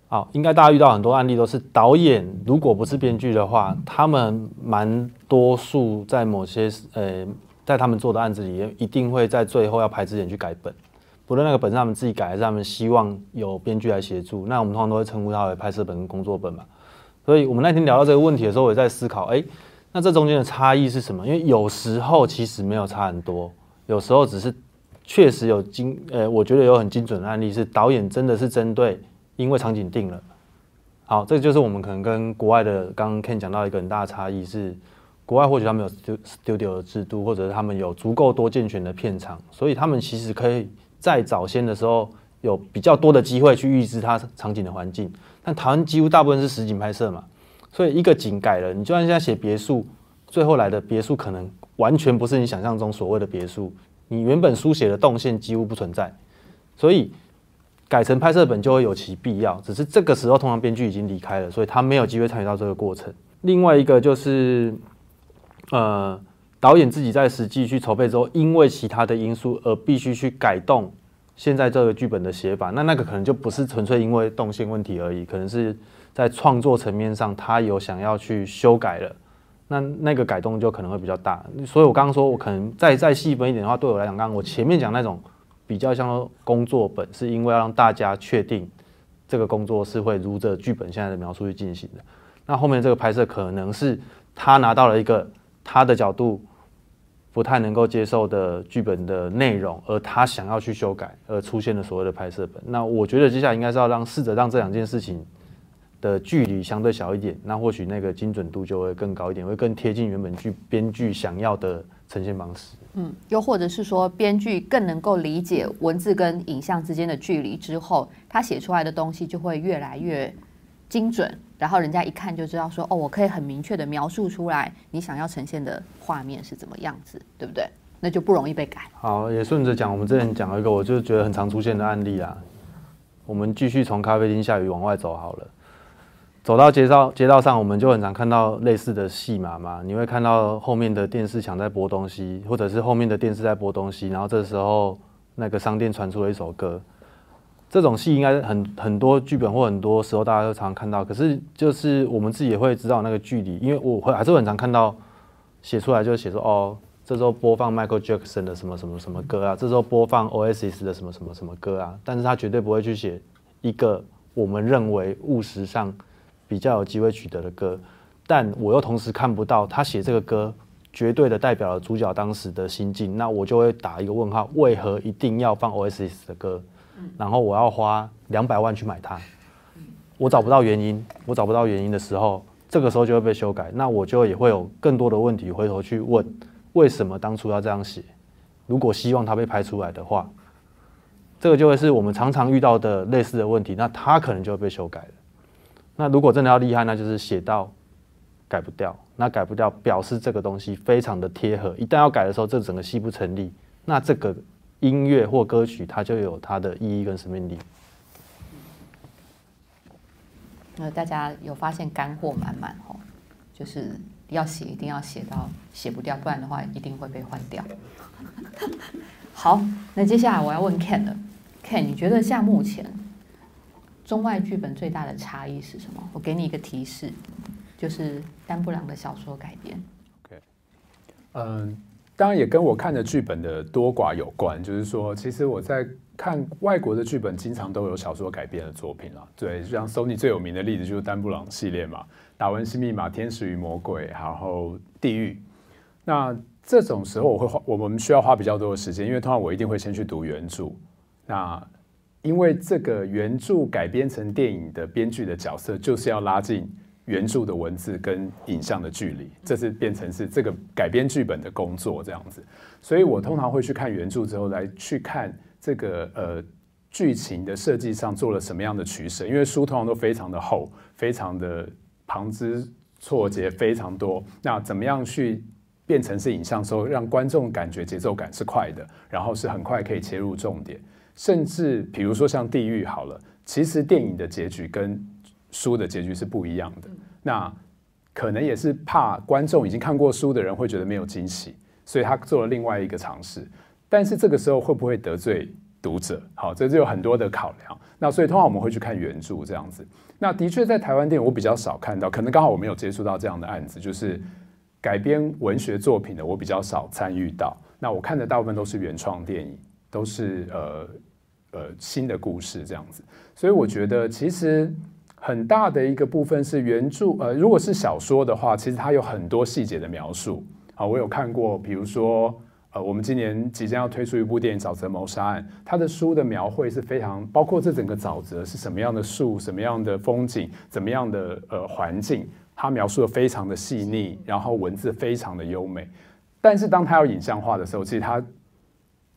好，应该大家遇到很多案例都是导演如果不是编剧的话，他们蛮多数在某些呃。在他们做的案子里，一定会在最后要拍之前去改本，不论那个本是他们自己改，还是他们希望有编剧来协助。那我们通常都会称呼它为拍摄本跟工作本嘛。所以我们那天聊到这个问题的时候，我也在思考，哎，那这中间的差异是什么？因为有时候其实没有差很多，有时候只是确实有精，呃，我觉得有很精准的案例是导演真的是针对，因为场景定了。好，这就是我们可能跟国外的刚刚 Ken 讲到一个很大的差异是。国外或许他们有 studio 的制度，或者是他们有足够多健全的片场，所以他们其实可以在早先的时候有比较多的机会去预知它场景的环境。但台湾几乎大部分是实景拍摄嘛，所以一个景改了，你就算现在写别墅，最后来的别墅可能完全不是你想象中所谓的别墅，你原本书写的动线几乎不存在，所以改成拍摄本就会有其必要。只是这个时候通常编剧已经离开了，所以他没有机会参与到这个过程。另外一个就是。呃，导演自己在实际去筹备之后，因为其他的因素而必须去改动现在这个剧本的写法，那那个可能就不是纯粹因为动线问题而已，可能是在创作层面上他有想要去修改了，那那个改动就可能会比较大。所以我刚刚说我可能再再细分一点的话，对我来讲，刚刚我前面讲那种比较像工作本，是因为要让大家确定这个工作是会如着剧本现在的描述去进行的。那后面这个拍摄可能是他拿到了一个。他的角度不太能够接受的剧本的内容，而他想要去修改，而出现了所谓的拍摄本。那我觉得接下来应该是要让试着让这两件事情的距离相对小一点，那或许那个精准度就会更高一点，会更贴近原本剧编剧想要的呈现方式。嗯，又或者是说编剧更能够理解文字跟影像之间的距离之后，他写出来的东西就会越来越精准。然后人家一看就知道，说哦，我可以很明确的描述出来你想要呈现的画面是怎么样子，对不对？那就不容易被改。好，也顺着讲，我们之前讲了一个，我就觉得很常出现的案例啊。我们继续从咖啡厅下雨往外走好了，走到街道街道上，我们就很常看到类似的戏码嘛。你会看到后面的电视墙在播东西，或者是后面的电视在播东西，然后这时候那个商店传出了一首歌。这种戏应该很很多剧本或很多时候大家都常看到，可是就是我们自己也会知道那个距离，因为我会还是很常看到写出来就写说哦，这时候播放 Michael Jackson 的什么什么什么歌啊，这时候播放 Oasis 的什么什么什么歌啊，但是他绝对不会去写一个我们认为务实上比较有机会取得的歌，但我又同时看不到他写这个歌绝对的代表了主角当时的心境，那我就会打一个问号，为何一定要放 OSS 的歌？然后我要花两百万去买它，我找不到原因，我找不到原因的时候，这个时候就会被修改，那我就也会有更多的问题回头去问。为什么当初要这样写？如果希望它被拍出来的话，这个就会是我们常常遇到的类似的问题。那它可能就会被修改了。那如果真的要厉害，那就是写到改不掉。那改不掉，表示这个东西非常的贴合。一旦要改的时候，这整个戏不成立。那这个音乐或歌曲，它就有它的意义跟生命力。那大家有发现干货满满哦，就是。要写一定要写到写不掉，不然的话一定会被换掉。好，那接下来我要问 Ken 了，Ken，你觉得像目前中外剧本最大的差异是什么？我给你一个提示，就是丹布朗的小说改编。OK，嗯，当然也跟我看的剧本的多寡有关。就是说，其实我在看外国的剧本，经常都有小说改编的作品了。对，像 Sony 最有名的例子就是丹布朗系列嘛。达文西密码、天使与魔鬼，然后地狱。那这种时候，我会花我们需要花比较多的时间，因为通常我一定会先去读原著。那因为这个原著改编成电影的编剧的角色，就是要拉近原著的文字跟影像的距离，这是变成是这个改编剧本的工作这样子。所以我通常会去看原著之后，来去看这个呃剧情的设计上做了什么样的取舍，因为书通常都非常的厚，非常的。旁枝错节非常多，那怎么样去变成是影像之后，让观众感觉节奏感是快的，然后是很快可以切入重点，甚至比如说像地狱好了，其实电影的结局跟书的结局是不一样的，那可能也是怕观众已经看过书的人会觉得没有惊喜，所以他做了另外一个尝试，但是这个时候会不会得罪读者？好，这就有很多的考量。那所以通常我们会去看原著这样子。那的确，在台湾电影我比较少看到，可能刚好我没有接触到这样的案子，就是改编文学作品的，我比较少参与到。那我看的大部分都是原创电影，都是呃呃新的故事这样子。所以我觉得其实很大的一个部分是原著，呃，如果是小说的话，其实它有很多细节的描述。好，我有看过，比如说。呃，我们今年即将要推出一部电影《沼泽谋杀案》，它的书的描绘是非常包括这整个沼泽是什么样的树、什么样的风景、怎么样的呃环境，它描述的非常的细腻，然后文字非常的优美。但是当它要影像化的时候，其实它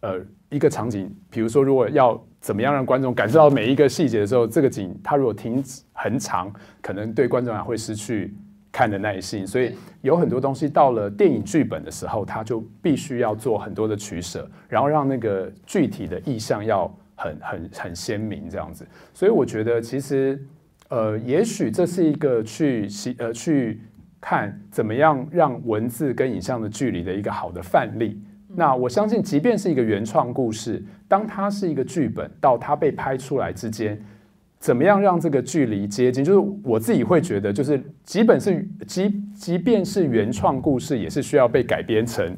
呃一个场景，比如说如果要怎么样让观众感受到每一个细节的时候，这个景它如果停止很长，可能对观众来会失去。看的耐性，所以有很多东西到了电影剧本的时候，它就必须要做很多的取舍，然后让那个具体的意象要很很很鲜明这样子。所以我觉得其实呃，也许这是一个去呃去看怎么样让文字跟影像的距离的一个好的范例。那我相信，即便是一个原创故事，当它是一个剧本到它被拍出来之间。怎么样让这个距离接近？就是我自己会觉得，就是基本是即即便是原创故事，也是需要被改编成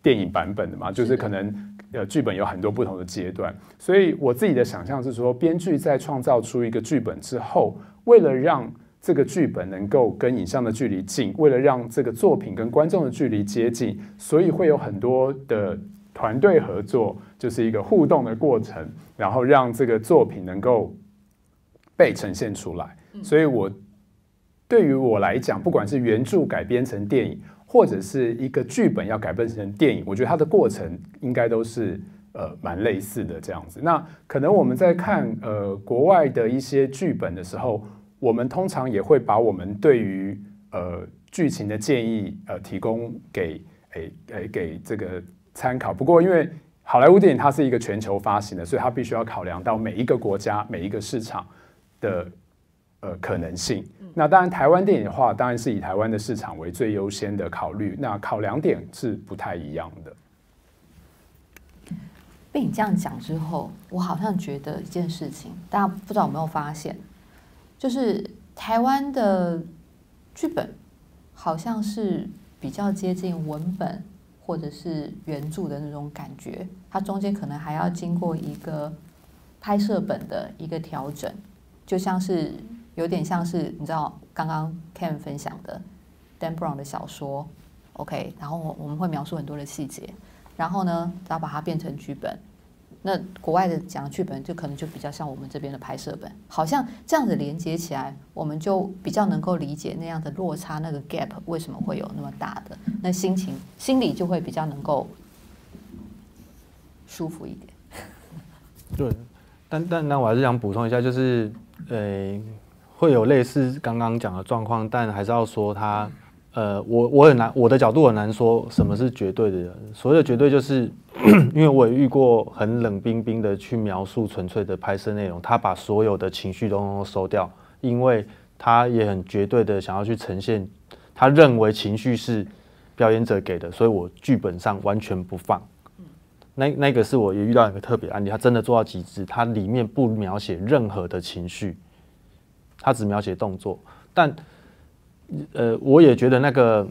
电影版本的嘛。就是可能呃剧本有很多不同的阶段，所以我自己的想象是说，编剧在创造出一个剧本之后，为了让这个剧本能够跟影像的距离近，为了让这个作品跟观众的距离接近，所以会有很多的团队合作，就是一个互动的过程，然后让这个作品能够。被呈现出来，所以我对于我来讲，不管是原著改编成电影，或者是一个剧本要改编成电影，我觉得它的过程应该都是呃蛮类似的这样子。那可能我们在看呃国外的一些剧本的时候，我们通常也会把我们对于呃剧情的建议呃提供给诶诶给这个参考。不过因为好莱坞电影它是一个全球发行的，所以它必须要考量到每一个国家每一个市场。的呃可能性，那当然台湾电影的话，当然是以台湾的市场为最优先的考虑。那考量点是不太一样的。被你这样讲之后，我好像觉得一件事情，大家不知道有没有发现，就是台湾的剧本好像是比较接近文本或者是原著的那种感觉，它中间可能还要经过一个拍摄本的一个调整，就像是有点像是你知道刚刚 Ken 分享的 Dan Brown 的小说，OK，然后我我们会描述很多的细节，然后呢，要把它变成剧本。那国外的讲剧本就可能就比较像我们这边的拍摄本，好像这样子连接起来，我们就比较能够理解那样的落差，那个 gap 为什么会有那么大的，那心情心里就会比较能够舒服一点。对，但但那我还是想补充一下，就是呃，会有类似刚刚讲的状况，但还是要说它，呃，我我很难，我的角度很难说什么是绝对的，所谓的绝对就是。因为我也遇过很冷冰冰的去描述纯粹的拍摄内容，他把所有的情绪都收掉，因为他也很绝对的想要去呈现，他认为情绪是表演者给的，所以我剧本上完全不放。那那个是我也遇到一个特别案例，他真的做到极致，他里面不描写任何的情绪，他只描写动作。但呃，我也觉得那个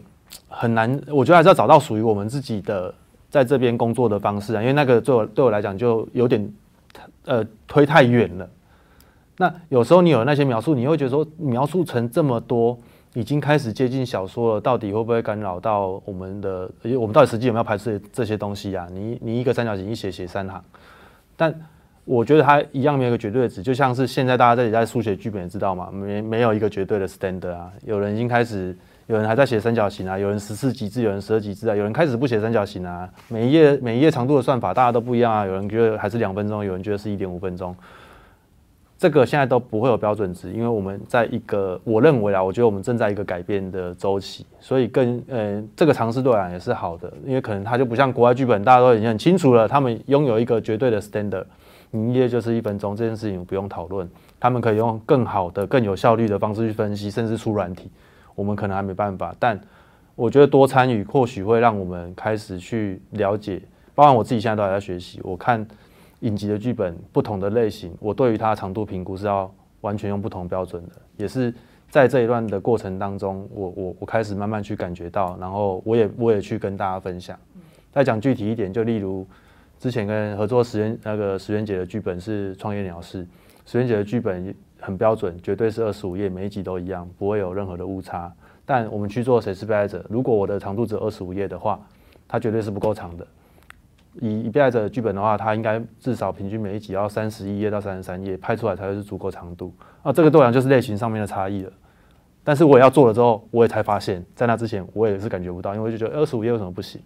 很难，我觉得还是要找到属于我们自己的。在这边工作的方式啊，因为那个对我对我来讲就有点，呃，推太远了。那有时候你有那些描述，你会觉得说描述成这么多，已经开始接近小说了，到底会不会干扰到我们的？我们到底实际有没有排斥这些东西啊？你你一个三角形一写写三行，但我觉得它一样没有一个绝对值，就像是现在大家这里在书写剧本，知道嘛，没没有一个绝对的 standard 啊，有人已经开始。有人还在写三角形啊，有人十四级字，有人十二级字啊，有人开始不写三角形啊。每一页每一页长度的算法大家都不一样啊。有人觉得还是两分钟，有人觉得是一点五分钟。这个现在都不会有标准值，因为我们在一个我认为啊，我觉得我们正在一个改变的周期，所以更呃这个尝试对我也是好的，因为可能它就不像国外剧本，大家都已经很清楚了，他们拥有一个绝对的 standard，营业就是一分钟，这件事情不用讨论，他们可以用更好的、更有效率的方式去分析，甚至出软体。我们可能还没办法，但我觉得多参与或许会让我们开始去了解。包括我自己现在都还在学习。我看影集的剧本不同的类型，我对于它的长度评估是要完全用不同标准的。也是在这一段的过程当中，我我我开始慢慢去感觉到，然后我也我也去跟大家分享。再讲具体一点，就例如之前跟合作石原那个石原姐的剧本是《创业鸟事》，石原姐的剧本。很标准，绝对是二十五页，每一集都一样，不会有任何的误差。但我们去做谁是被害者，如果我的长度只有二十五页的话，它绝对是不够长的。以被害者剧本的话，它应该至少平均每一集要三十一页到三十三页，拍出来才会是足够长度。啊，这个对我讲就是类型上面的差异了。但是我也要做了之后，我也才发现，在那之前我也是感觉不到，因为就觉得二十五页为什么不行？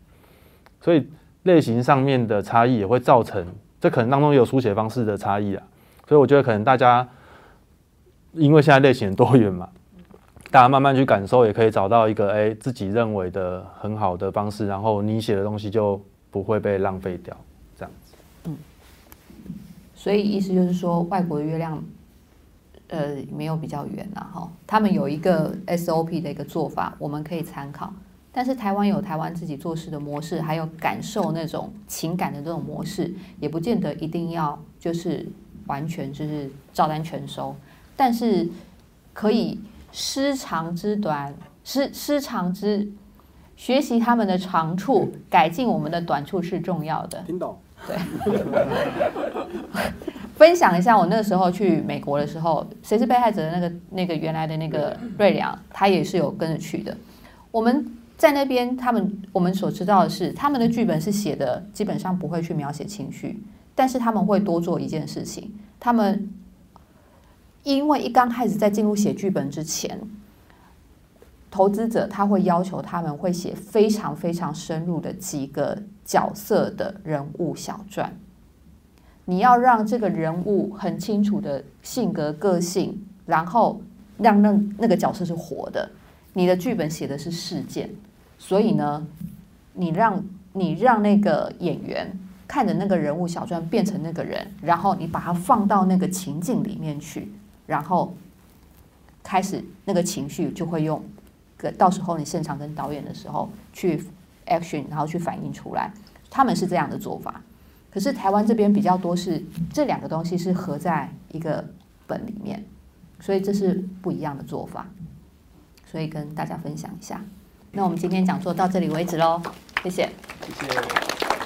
所以类型上面的差异也会造成，这可能当中也有书写方式的差异啊。所以我觉得可能大家。因为现在类型很多元嘛，大家慢慢去感受，也可以找到一个哎自己认为的很好的方式，然后你写的东西就不会被浪费掉，这样子。嗯，所以意思就是说，外国的月亮，呃，没有比较圆呐，哈，他们有一个 SOP 的一个做法，我们可以参考。但是台湾有台湾自己做事的模式，还有感受那种情感的这种模式，也不见得一定要就是完全就是照单全收。但是可以失长之短，失失长之学习他们的长处，改进我们的短处是重要的。听懂？对。分享一下，我那个时候去美国的时候，谁是被害者的那个那个原来的那个瑞良，他也是有跟着去的。我们在那边，他们我们所知道的是，他们的剧本是写的基本上不会去描写情绪，但是他们会多做一件事情，他们。因为一刚开始在进入写剧本之前，投资者他会要求他们会写非常非常深入的几个角色的人物小传。你要让这个人物很清楚的性格个性，然后让那那个角色是活的。你的剧本写的是事件，所以呢，你让你让那个演员看着那个人物小传变成那个人，然后你把它放到那个情境里面去。然后开始那个情绪就会用，到时候你现场跟导演的时候去 action，然后去反映出来，他们是这样的做法。可是台湾这边比较多是这两个东西是合在一个本里面，所以这是不一样的做法。所以跟大家分享一下。那我们今天讲座到这里为止喽，谢谢。谢谢。